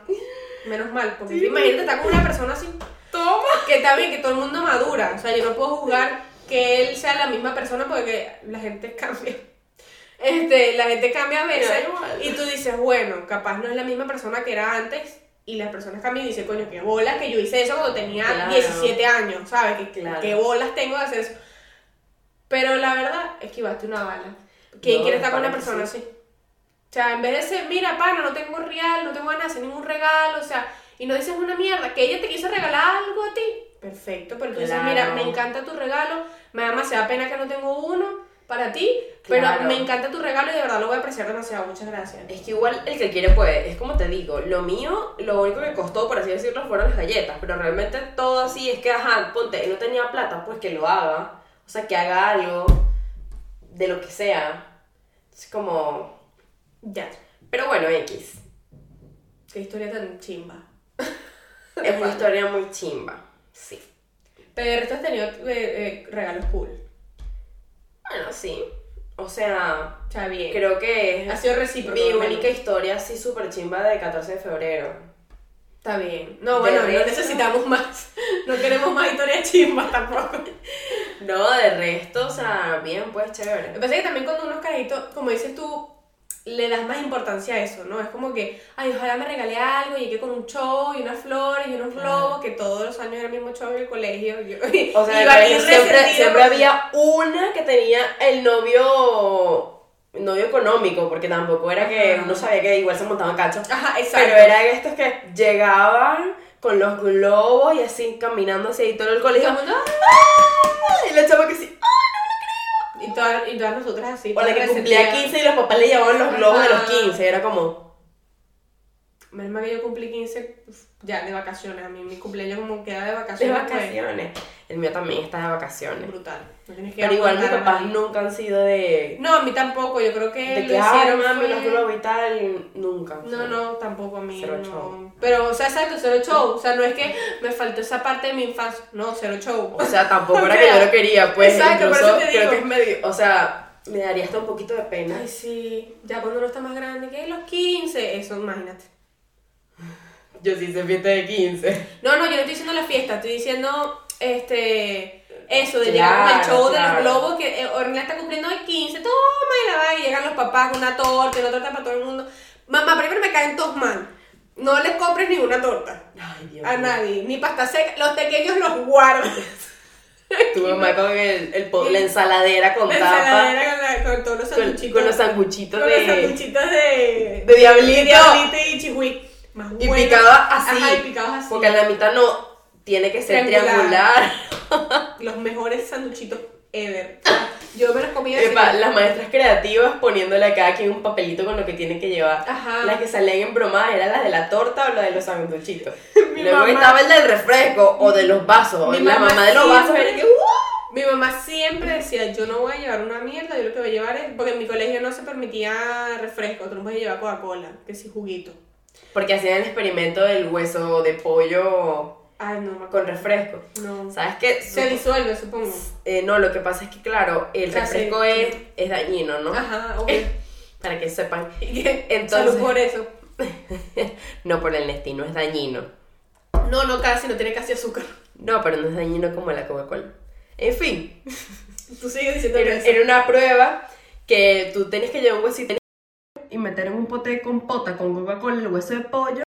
Menos mal, porque imagínate estar con una persona así. Toma. Que está bien, que todo el mundo madura. O sea, yo no puedo juzgar que él sea la misma persona porque la gente cambia. Este, la gente cambia a veces. Y tú dices, bueno, capaz no es la misma persona que era antes. Y las personas cambian y dicen, coño, qué bolas que yo hice eso cuando tenía Claro. 17 años, ¿sabes? Que, Claro. Qué bolas tengo de hacer eso. Pero la verdad, esquivaste una bala. ¿Quién No, quiere estar con una persona sí. así? O sea, en vez de decir, mira, pana, no tengo real, no tengo ganas de hacer ningún regalo, o sea, y no dices una mierda, que ella te quiso regalar algo a ti, perfecto, pero tú dices, Claro. mira, me encanta tu regalo, me da demasiada pena que no tengo uno para ti, pero me encanta tu regalo y de verdad lo voy a apreciar demasiado, muchas gracias. Es que igual el que quiere puede, es como te digo, lo mío, lo único que costó, por así decirlo, fueron las galletas, pero realmente todo así es que, ajá, ponte, él no tenía plata, pues que lo haga, o sea, que haga algo, de lo que sea, es como, Ya, pero bueno, X, qué historia tan chimba. es una historia muy chimba, sí. Pero has tenido eh, eh, regalos cool, Bueno, sí, o sea, sea, bien. creo que ha sido recíproco. mi única historia así súper chimba de 14 de febrero. Está bien. No, bueno, no necesitamos más. No queremos más historias chimbas tampoco. No, de resto, o sea, bien, pues, Me chévere. parece que también cuando unos carajitos, como dices tú, le das más importancia a eso, ¿no? Es como que, ay, ojalá me regale algo, llegué con un show y unas flores y unos globos, que todos los años era el mismo show en el colegio. Yo, O sea, iba siempre, siempre había una que tenía el novio novio económico, porque tampoco era que uno sabía que igual se montaban cachos. Ajá, exacto. Pero eran estos que llegaban con los globos y así caminando hacia ahí todo el Y colegio. Y la chava que sí. ¡ah! Y todas, y todas nosotras así. O la que cumplía resentidas. 15 y los papás le llevaban los globos de los Ajá. 15. Era como. Menos mal que yo cumplí 15 uf, ya de vacaciones. A mí mi cumpleaños como queda de De vacaciones. pues, vacaciones. El mío también está de vacaciones. brutal. No tienes que Pero igual mis papás nunca han sido de. No, a mí tampoco. Yo creo que De lo que, hicieron mami, fue- y tal. Nunca. No, no, tampoco a mí. Cero no. show. Pero, o sea, exacto, cero show. O sea, no es que me faltó esa parte de mi infancia. No, cero show. O sea, tampoco era que yo lo quería, pues. exacto, por eso te creo digo. que es medio. O sea, me daría hasta un poquito de pena. Ay, sí. Ya cuando uno está más grande, que los 15. Eso, imagínate. Yo sí hice fiesta de 15. No, no, yo no estoy diciendo la fiesta. Estoy diciendo, este. Eso, de Claro, llegar con el show de los globos, que eh, está cumpliendo el 15, toma y la va, y llegan los papás con una torta, y una torta para todo el mundo. Mamá, primero me caen todos mal. No les compres ninguna torta. Ay, Dios A nadie, ni pasta seca. Los pequeños los guardas. Tu mamá con el, el po- la ensaladera con La tapa. ensaladera con, la- con todos los Con, sanguchitos. con los sanguchitos con los de. sanguchitos de... de diablito. de diablito y chihui. Más Y bueno. picaba así. Ajá, y picados así. Porque en la mitad no. Tiene que ser Triangular. triangular. Los mejores sanguchitos ever. Yo me los comía así. Epa, las maestras creativas poniéndole a cada quien un papelito con lo que tiene que llevar. Ajá. Las que salían en bromadas eran las de la torta o las de los sanduchitos. Luego mamá- estaba el del refresco o de los vasos. Mi la mamá mamá de los vasos era que. "Uh". Mi mamá siempre decía, yo no voy a llevar una mierda, yo lo que voy a llevar es... Porque en mi colegio no se permitía refresco, tú no puedes llevar Coca-Cola, que sí juguito. Porque hacían el experimento del hueso de pollo Ay, no, con refresco. No. ¿Sabes qué? Se disuelve, supongo. Eh, no, lo que pasa es que, claro, el refresco es, es dañino, ¿no? Ajá, ok. Eh, Para que sepan. Entonces- Salud por eso. no, por el Nestí, no es dañino. No, no casi, no tiene casi azúcar. No, pero no es dañino como la Coca-Cola. En fin, Tú sigues diciendo era, eso. era una prueba que tú tenías que llevar un huesito y meter en un pote de compota con Coca-Cola el hueso de pollo.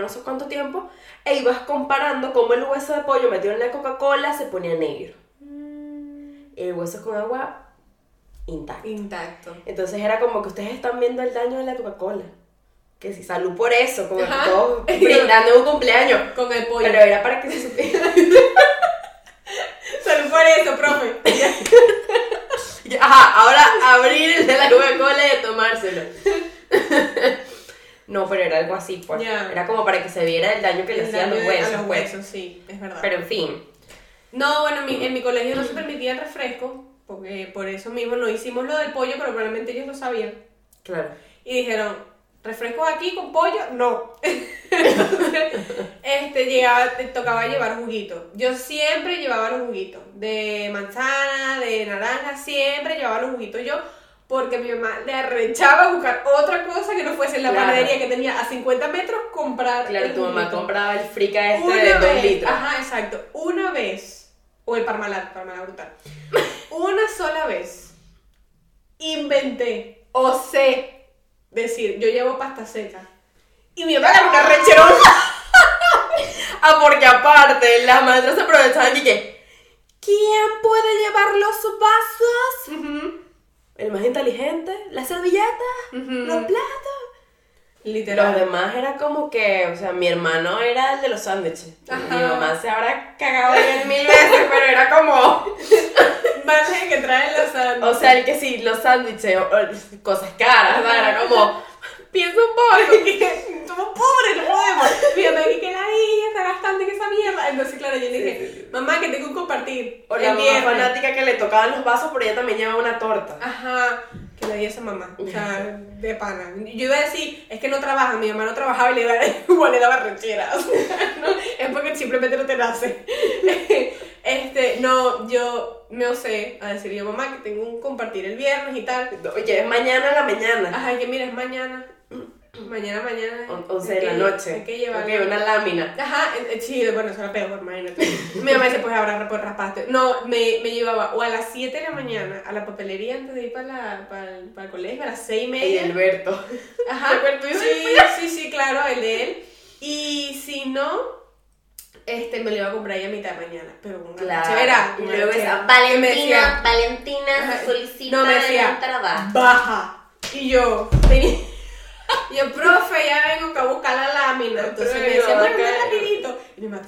No sé cuánto tiempo, e ibas comparando cómo el hueso de pollo metido en la Coca-Cola se ponía negro. El hueso con agua intacto. Intacto. Entonces era como que ustedes están viendo el daño de la Coca-Cola. Que si salud por eso, como que todos brindando un cumpleaños. Con el pollo. Pero era para que se supiera. Eso, profe. Ajá, ahora abrir el de la Coca-Cola y tomárselo. No, pero era algo así, pues. Era como para que se viera el daño que le El hacían los huesos. A los pues. sí, es verdad. Pero en fin. No, bueno, en mi, en mi colegio no se permitía el refresco, porque por eso mismo no hicimos lo del pollo, pero probablemente ellos lo sabían. Claro. Y dijeron, refrescos aquí con pollo, no. Entonces, este, llegaba, tocaba llevar juguito. Yo siempre llevaba los juguitos, de manzana, de naranja, siempre llevaba los juguitos yo, porque mi mamá le arrechaba buscar otra cosa que no fuese en la Claro. panadería que tenía a 50 metros comprar. Claro, el tu mamá compraba el frica este Una de 2 vez, litros. Ajá, exacto. Una vez, o el parmalat, parmalat brutal. Una sola vez inventé o sé decir, yo llevo pasta seca. Y mi mamá era una recherosa. Ah, porque aparte, las maestras se aprovechaban y que, ¿quién puede llevar los vasos? El más inteligente, la servilleta, Ujú. los platos. Literal. Los demás era como que, o sea, mi hermano era el de los sándwiches. Mi mamá se habrá cagado en él mil veces, pero era como, Que traen los sándwiches. o sea, el que sí, los sándwiches, cosas caras. Era como, piensa un poco. Somos pobres, no podemos. Mi mamá que la hija está gastando en esa mierda. Entonces, claro, yo le dije, mamá, que tengo que compartir. O la mamá viernes". fanática que le tocaban los vasos, pero ella también llevaba una torta. Ajá, di a esa mamá. O sea, de pana. Yo iba a decir, es que no trabaja, mi mamá no trabajaba y le daba, igual le daba rechera. O sea, no, es porque simplemente no te nace. Este, no, yo me osé a decir yo, mamá, que tengo un compartir el viernes y tal. Oye, es mañana a la mañana. Ajá, que mira, es mañana. Mañana, mañana. On- 11 hay de la noche. Hay que llevar. Una lámina. Ajá, sí, bueno, eso era peor, imagínate. Mi mamá dice, pues habrá pues, raspaste. No, me, me llevaba o a las 7 de la mañana a la papelería antes de ir para, la, para, el, para el colegio, a las 6 y Y media. Alberto. Ajá, ¿Te acuerdas? sí, sí, sí, claro, el de él. Y si no, este, me lo iba a comprar ya a mitad de mañana, pero una Claro. Y una luego esa decía, Valentina se solicita No, me decía, entrada. baja. Y yo, tenía- y yo, profe, ya vengo que a buscar la lámina. Entonces me decía, bueno, rapidito. Y mi mamá,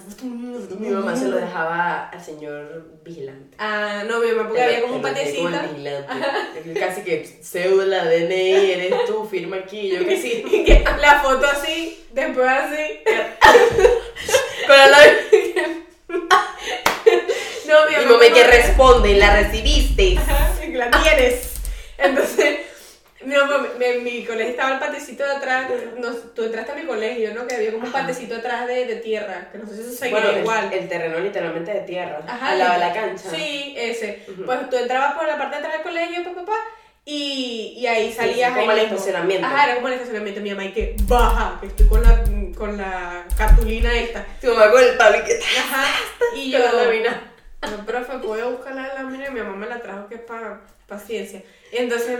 Mi mamá se lo dejaba al señor vigilante. Ah, no, mi mamá, porque había como un patecito. Casi que cédula, DNI, eres tú, firma aquí, yo que sí. Y la foto así, después así. Con la No, mi mamá. mamá que responde, la recibiste. Mamá, mi, colegio estaba el patecito de atrás. No, tú entraste a mi colegio, ¿no? Que había como un patecito atrás de, de tierra. Que no sé si eso seguía Bueno, igual. El, terreno literalmente de tierra. Ajá, al lado de la cancha. Sí, ese. Ujú. Pues tú entrabas por la parte de atrás del colegio, papá, papá, y, y ahí salías. sí, como el estacionamiento. Ajá, era como el estacionamiento. Mi mamá, y que baja, que estoy con la, con la cartulina esta. Tu mamá con el. Ajá, y Con yo. la lámina. No, profe, ¿puedo buscar la lámina? Y mi mamá me la trajo, que es para paciencia. Y entonces,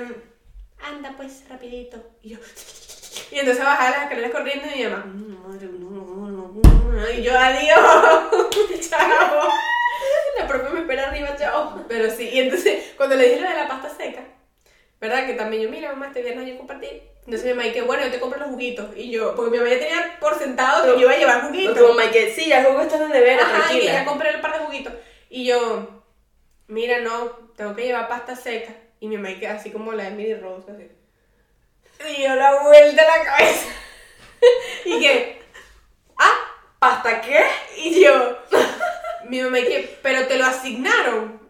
anda pues, rapidito. Y yo, y entonces bajaba las escaleras corriendo y mi mamá, "Mm, madre, no, no, no, no". y yo, adiós, chao. La profe me espera arriba, chao. Pero sí, y entonces, cuando le dije lo de la pasta seca, ¿verdad? Que también yo, mira, mamá, este viernes yo compartí. Entonces mi mamá, y que bueno, yo te compro los juguitos. Y yo, porque mi mamá ya tenía por sentado que yo iba a llevar juguitos. Tu mamá que sí, ya juego está de nevera, Ajá, y que ya tranquila. compré el par de juguitos. Y yo, mira, no, tengo que llevar pasta seca. Y mi mamá que así como la de Emily Rose, así. Y yo la vuelta a la cabeza. y que, ah, ¿Hasta qué? y yo, mi mamá que, pero te lo asignaron.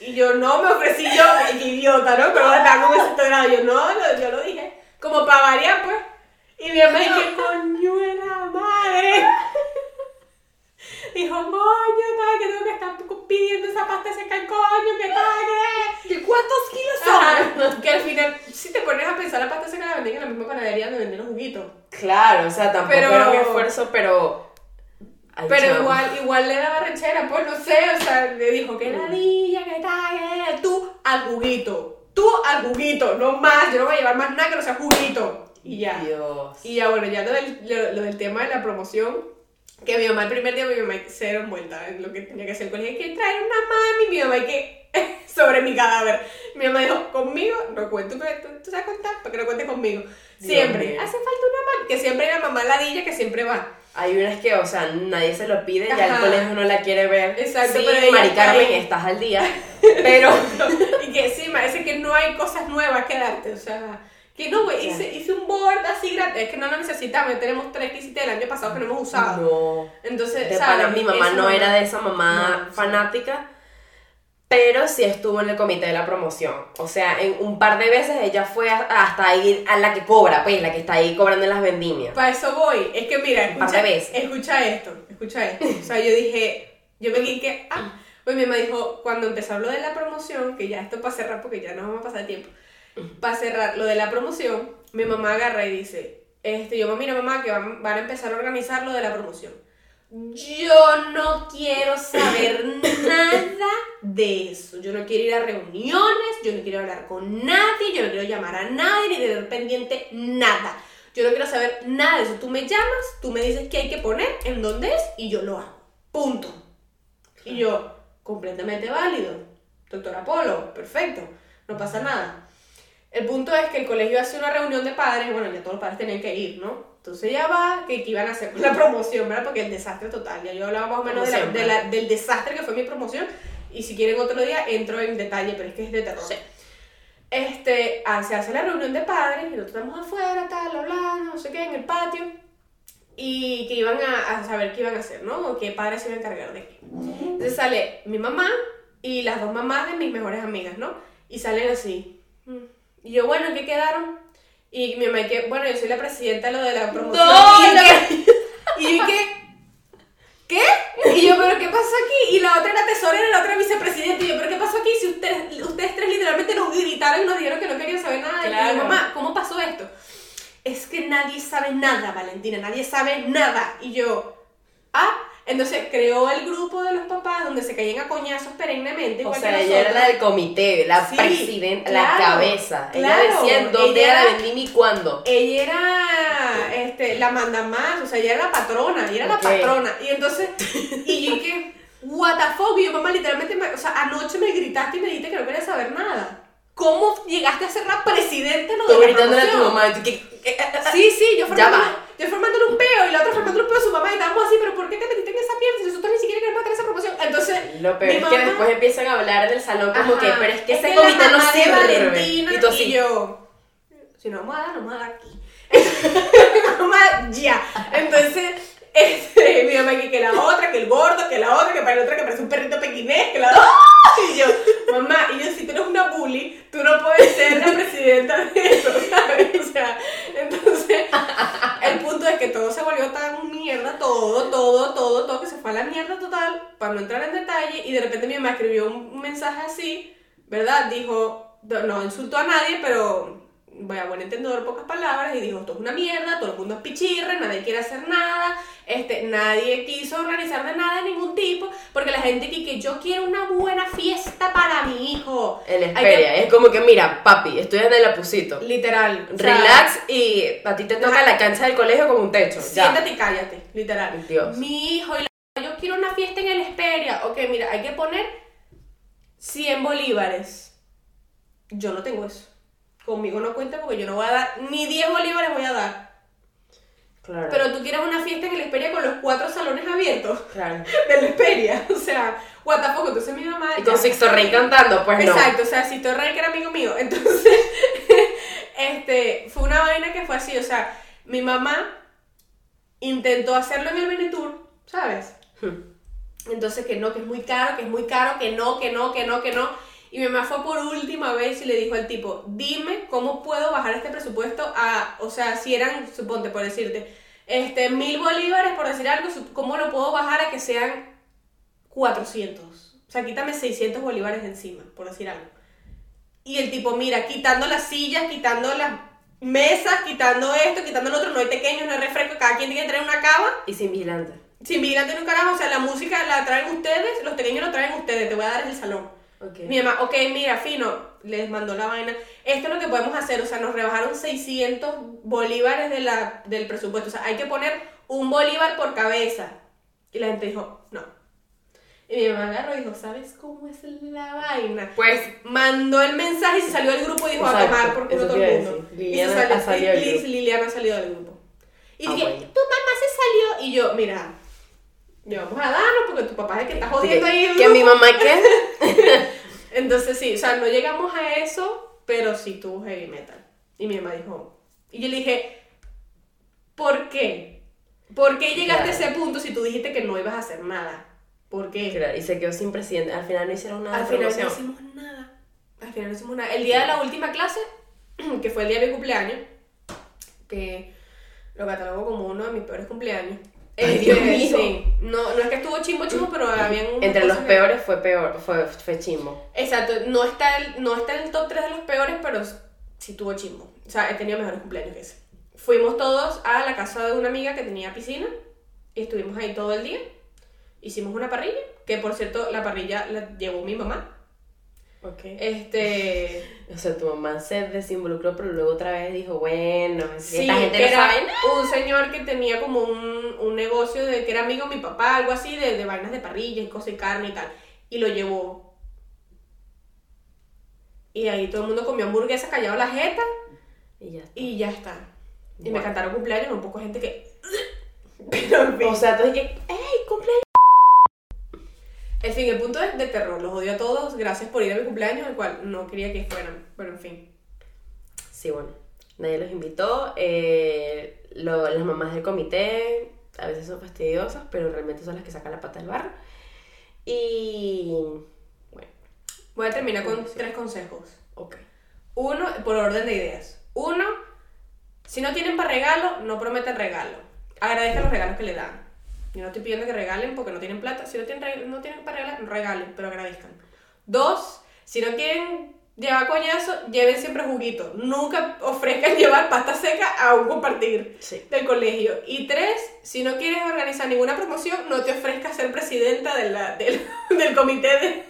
Y yo, no, me ofrecí yo, qué idiota, ¿no? Pero estaba con ese grado. Yo, no, yo lo dije. Como para variar, pues. Y mi mamá, que coño de la madre. Dijo, coño, tal, que tengo que estar pidiendo esa pasta seca, coño, que tal, que... ¿Y cuántos kilos Ajá, que al final, si te pones a pensar, la pasta seca la venden en la misma panadería donde venden los juguitos. Claro, o sea, tampoco Pero- era un esfuerzo, pero. Ay, Pero igual, igual le daba rechera, pues no sé, o sea, le dijo que ladilla, que tal, tú al juguito, tú al juguito, no más, yo no voy a llevar más nada que no sea juguito. Y ya. Dios. Y ya, bueno, ya lo del, lo, lo del tema de la promoción, que mi mamá el primer día, mi mamá cero envuelta en lo que tenía que hacer el colegio, que traer una mami, mi mamá que sobre mi cadáver. Mi mamá dijo, conmigo, no cuento, tú, tú sabes contar, para que no cuentes conmigo. Siempre, hace falta una mami, que siempre la mamá ladilla que siempre va. Hay unas que, o sea, nadie se lo pide, ya el Ajá. colegio no la quiere ver. Exacto, sí, pero ella Mari Carmen, estás al día. Pero. y que sí, parece que no hay cosas nuevas que darte, o sea, que no, güey, hice, hice un board así grande, es que no lo necesitamos, tenemos tres que hiciste el año pasado que no hemos usado. No. Entonces, De ¿sabes? pana, mi mamá no era de esa mamá No, sí. fanática. pero sí estuvo en el comité de la promoción. O sea, en un par de veces ella fue hasta ir a la que cobra, pues, la que está ahí cobrando en las vendimias. Para eso voy. Es que mira, escucha esto, escucha esto. O sea, yo dije, yo me que ah, pues mi mamá dijo, cuando empezó lo de la promoción, que ya esto para cerrar porque ya no vamos a pasar tiempo, para cerrar lo de la promoción, mi mamá agarra y dice, este, yo, mira mamá, que van, van a empezar a organizar lo de la promoción. Yo no quiero saber nada de eso. Yo no quiero ir a reuniones, yo no quiero hablar con nadie, yo no quiero llamar a nadie ni tener pendiente nada. Yo no quiero saber nada de eso. Tú me llamas, tú me dices qué hay que poner, en dónde es y yo lo hago. Punto. Y yo, completamente válido. Doctora Polo, perfecto. No pasa nada. El punto es que el colegio hace una reunión de padres, bueno, ya todos los padres tenían que ir, ¿no? Entonces ya va, que, que iban a hacer la promoción, ¿verdad? Porque el desastre total, ya yo hablaba más o menos de la- de la- del desastre que fue mi promoción, y si quieren otro día entro en detalle, pero es que es de terror. Sí. Este, ah, se hace la reunión de padres, y nosotros estamos afuera, tal, hablando, no sé qué, en el patio, y que iban a, a saber qué iban a hacer, ¿no? O qué padres se iban a encargar de qué. Entonces sale mi mamá y las dos mamás de mis mejores amigas, ¿no? Y salen así. mm. Y yo, bueno, ¿en qué quedaron? Y mi mamá, y que, bueno, yo soy la presidenta de lo de la promoción. No, y, yo, la- ¿qué? y yo, ¿qué? Y yo, ¿pero qué pasó aquí? Y la otra era tesorera y la otra vicepresidenta. Y yo, ¿pero qué pasó aquí? Si ustedes, ustedes tres literalmente nos gritaron y nos dijeron que no querían saber nada. Y Claro. yo, mamá, ¿cómo pasó esto? Es que nadie sabe nada, Valentina, nadie sabe nada. Y yo, ah, entonces creó el grupo de los papás donde se caían a coñazos perennemente. O igual sea, que ella era la del comité, la Sí, presidenta, la claro, cabeza. Ella claro, decía en dónde ella era la vendimia y cuándo. Ella era este, la manda más, o sea, ella era la patrona, ella era la patrona. Y entonces, y yo dije, what the fuck, y yo mamá literalmente, me- o sea, anoche me gritaste y me dijiste que no querías saber nada. ¿Cómo llegaste a ser la presidenta Tú de la gritándole a tu mamá. y tú, ¿qué- qué- Sí, sí, yo Ya formándole, va. Yo formándole un peo y la otra formándole un peo a su mamá y estábamos así, pero ¿por qué te metiste en esa mierda si nosotros ni siquiera queremos tener esa promoción? Entonces, Lo peor mi es que mamá- después empiezan a hablar en el salón como Ajá, que, pero es que ese la comité no sirve. Y tú así. y yo, si no vamos a dar, no vamos a dar aquí. ya. Entonces, este, mi mamá que, que la otra, que el gordo, que la otra, que para la otra que parece un perrito pequinés, que la otra. Y yo, mamá, y yo, si tú eres una bully, tú no puedes ser la presidenta de eso, ¿sabes? O sea, entonces, el punto es que todo se volvió tan todo, todo, todo, todo, que se fue a la mierda total, para no entrar en detalle, y de repente mi mamá escribió un, mensaje así, ¿verdad? Dijo, no insultó a nadie, pero, voy a buen entendedor, pocas palabras, y dijo, esto es una mierda, todo el mundo es pichirre, nadie quiere hacer nada, este, nadie quiso organizar de nada de ningún tipo, porque la gente que, que yo quiero una buena fiesta para mi hijo. En Hay Esperia. que- Es como que, mira, papi, estoy en el apusito. Literal. Relax y a ti te toca Ajá. la cancha del colegio como un techo. Ya. Siéntate y cállate, literal. Dios. Mi hijo, y la- yo quiero una fiesta en el Esperia. Ok, mira, hay que poner 100 bolívares. Yo no tengo eso. Conmigo no cuenta porque yo no voy a dar, ni 10 bolívares voy a dar. Claro. Pero tú quieres una fiesta en el Esperia con los cuatro salones abiertos claro. del Esperia. O sea, what the fuck. Entonces mi mamá. Y con Sixto Rey cantando, pues no. Exacto, o sea, Sixto Rey que era amigo mío. Entonces, este, fue una vaina que fue así, o sea, mi mamá intentó hacerlo en el Benetour, ¿sabes? Entonces que no, que es muy caro, que es muy caro, que no, que no, que no, que no. Y mi mamá fue por última vez y le dijo al tipo, dime cómo puedo bajar este presupuesto a, o sea, si eran, suponte, por decirte, este, mil bolívares, por decir algo, ¿cómo lo puedo bajar a que sean 400? O sea, quítame 600 bolívares encima, por decir algo. Y el tipo, mira, quitando las sillas, quitando las mesas, quitando esto, quitando lo otro, no hay pequeños, no hay refresco, cada quien tiene que tener una cava. Y sin vigilante. Sin vigilante ni un carajo, o sea, la música la traen ustedes, los pequeños lo traen ustedes, te voy a dar el salón. Mi mamá, ok, mira, fino, les mandó la vaina. Esto es lo que podemos hacer, o sea, nos rebajaron 600 bolívares de la, del presupuesto, o sea, hay que poner un bolívar por cabeza. Y la gente dijo, no. Y mi mamá agarró y dijo, ¿sabes cómo es la vaina? Pues, Mandó el mensaje y se salió del grupo y dijo a tomar por culo todo el mundo. decir. Y Liliana se salió, ha salido del Liz- grupo. Liliana salió del grupo. Y Ah, dije, bueno. tu mamá se salió. Y yo, mira, le vamos a darnos porque tu papá es el que está jodiendo ahí. el ¿Que mi mamá qué? Entonces sí, o sea, no llegamos a eso, pero sí tuvo heavy metal. Y mi mamá dijo, y yo le dije, ¿por qué? ¿Por qué llegaste Claro. a ese punto si tú dijiste que no ibas a hacer nada? ¿Por qué? Claro, y se quedó sin presidente. Al final no hicieron nada. Al final no hicimos nada. Al final no hicimos nada. El día de la última clase, que fue el día de mi cumpleaños, que lo catalogo como uno de mis peores cumpleaños. Ay, Este, Dios mío. sí. No, no es que estuvo chimbo chimbo, pero habían Entre los peores fue peor, fue, fue chimbo. Exacto, no está, el, no está en el top 3 de los peores, pero sí tuvo chimbo. O sea, he tenido mejores cumpleaños que ese. Fuimos todos a la casa de una amiga que tenía piscina y estuvimos ahí todo el día. Hicimos una parrilla, que por cierto la parrilla la llevó mi mamá. Ok. Este, O sea, tu mamá se desinvolucró, pero luego otra vez dijo, bueno, sí, esta gente que no era sabe nada. un señor que tenía como un, un negocio de que era amigo de mi papá, algo así, de, de vainas de parrilla y cosas y carne y tal. Y lo llevó. Y ahí todo el mundo comió hamburguesa callado la jeta. Y ya está. Y ya está. Y me cantaron cumpleaños, un poco gente que. Pero. O sea, tú dices, ¡ey, cumpleaños! En fin, el punto es de terror. Los odio a todos. Gracias por ir a mi cumpleaños, el cual no quería que fueran. Pero en fin. Sí, bueno, nadie los invitó. eh, lo- las mamás del comité a veces son fastidiosas, pero realmente son las que sacan la pata del barro. Y bueno, Voy a terminar con Sí. tres consejos. ok. Uno, por orden de ideas. Uno, si no tienen para regalo, no prometan regalo. Agradezcan los regalos que le dan. Yo no estoy pidiendo que regalen porque no tienen plata. Si no tienen, no tienen para regalar, regalen, pero agradezcan. Dos, si no quieren llevar coñazo, lleven siempre juguito. Nunca ofrezcan llevar pasta seca a un compartir Sí. del colegio. Y tres, si no quieres organizar ninguna promoción, no te ofrezcas ser presidenta de la- del, del comité de,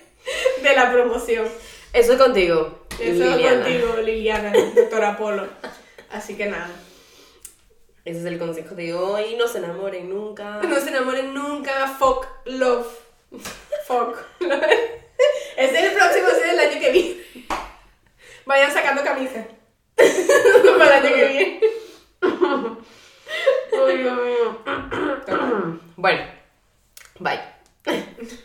de la promoción. Eso es contigo. Eso es contigo, Liliana, doctora Polo. Así que nada. Ese es el consejo de hoy. No se enamoren nunca. No se enamoren nunca. Fuck love. Fuck. Ese es el próximo, ese es el año que viene. Vayan sacando camisas. Para el año que viene. Ay, Dios mío. Bueno, bye.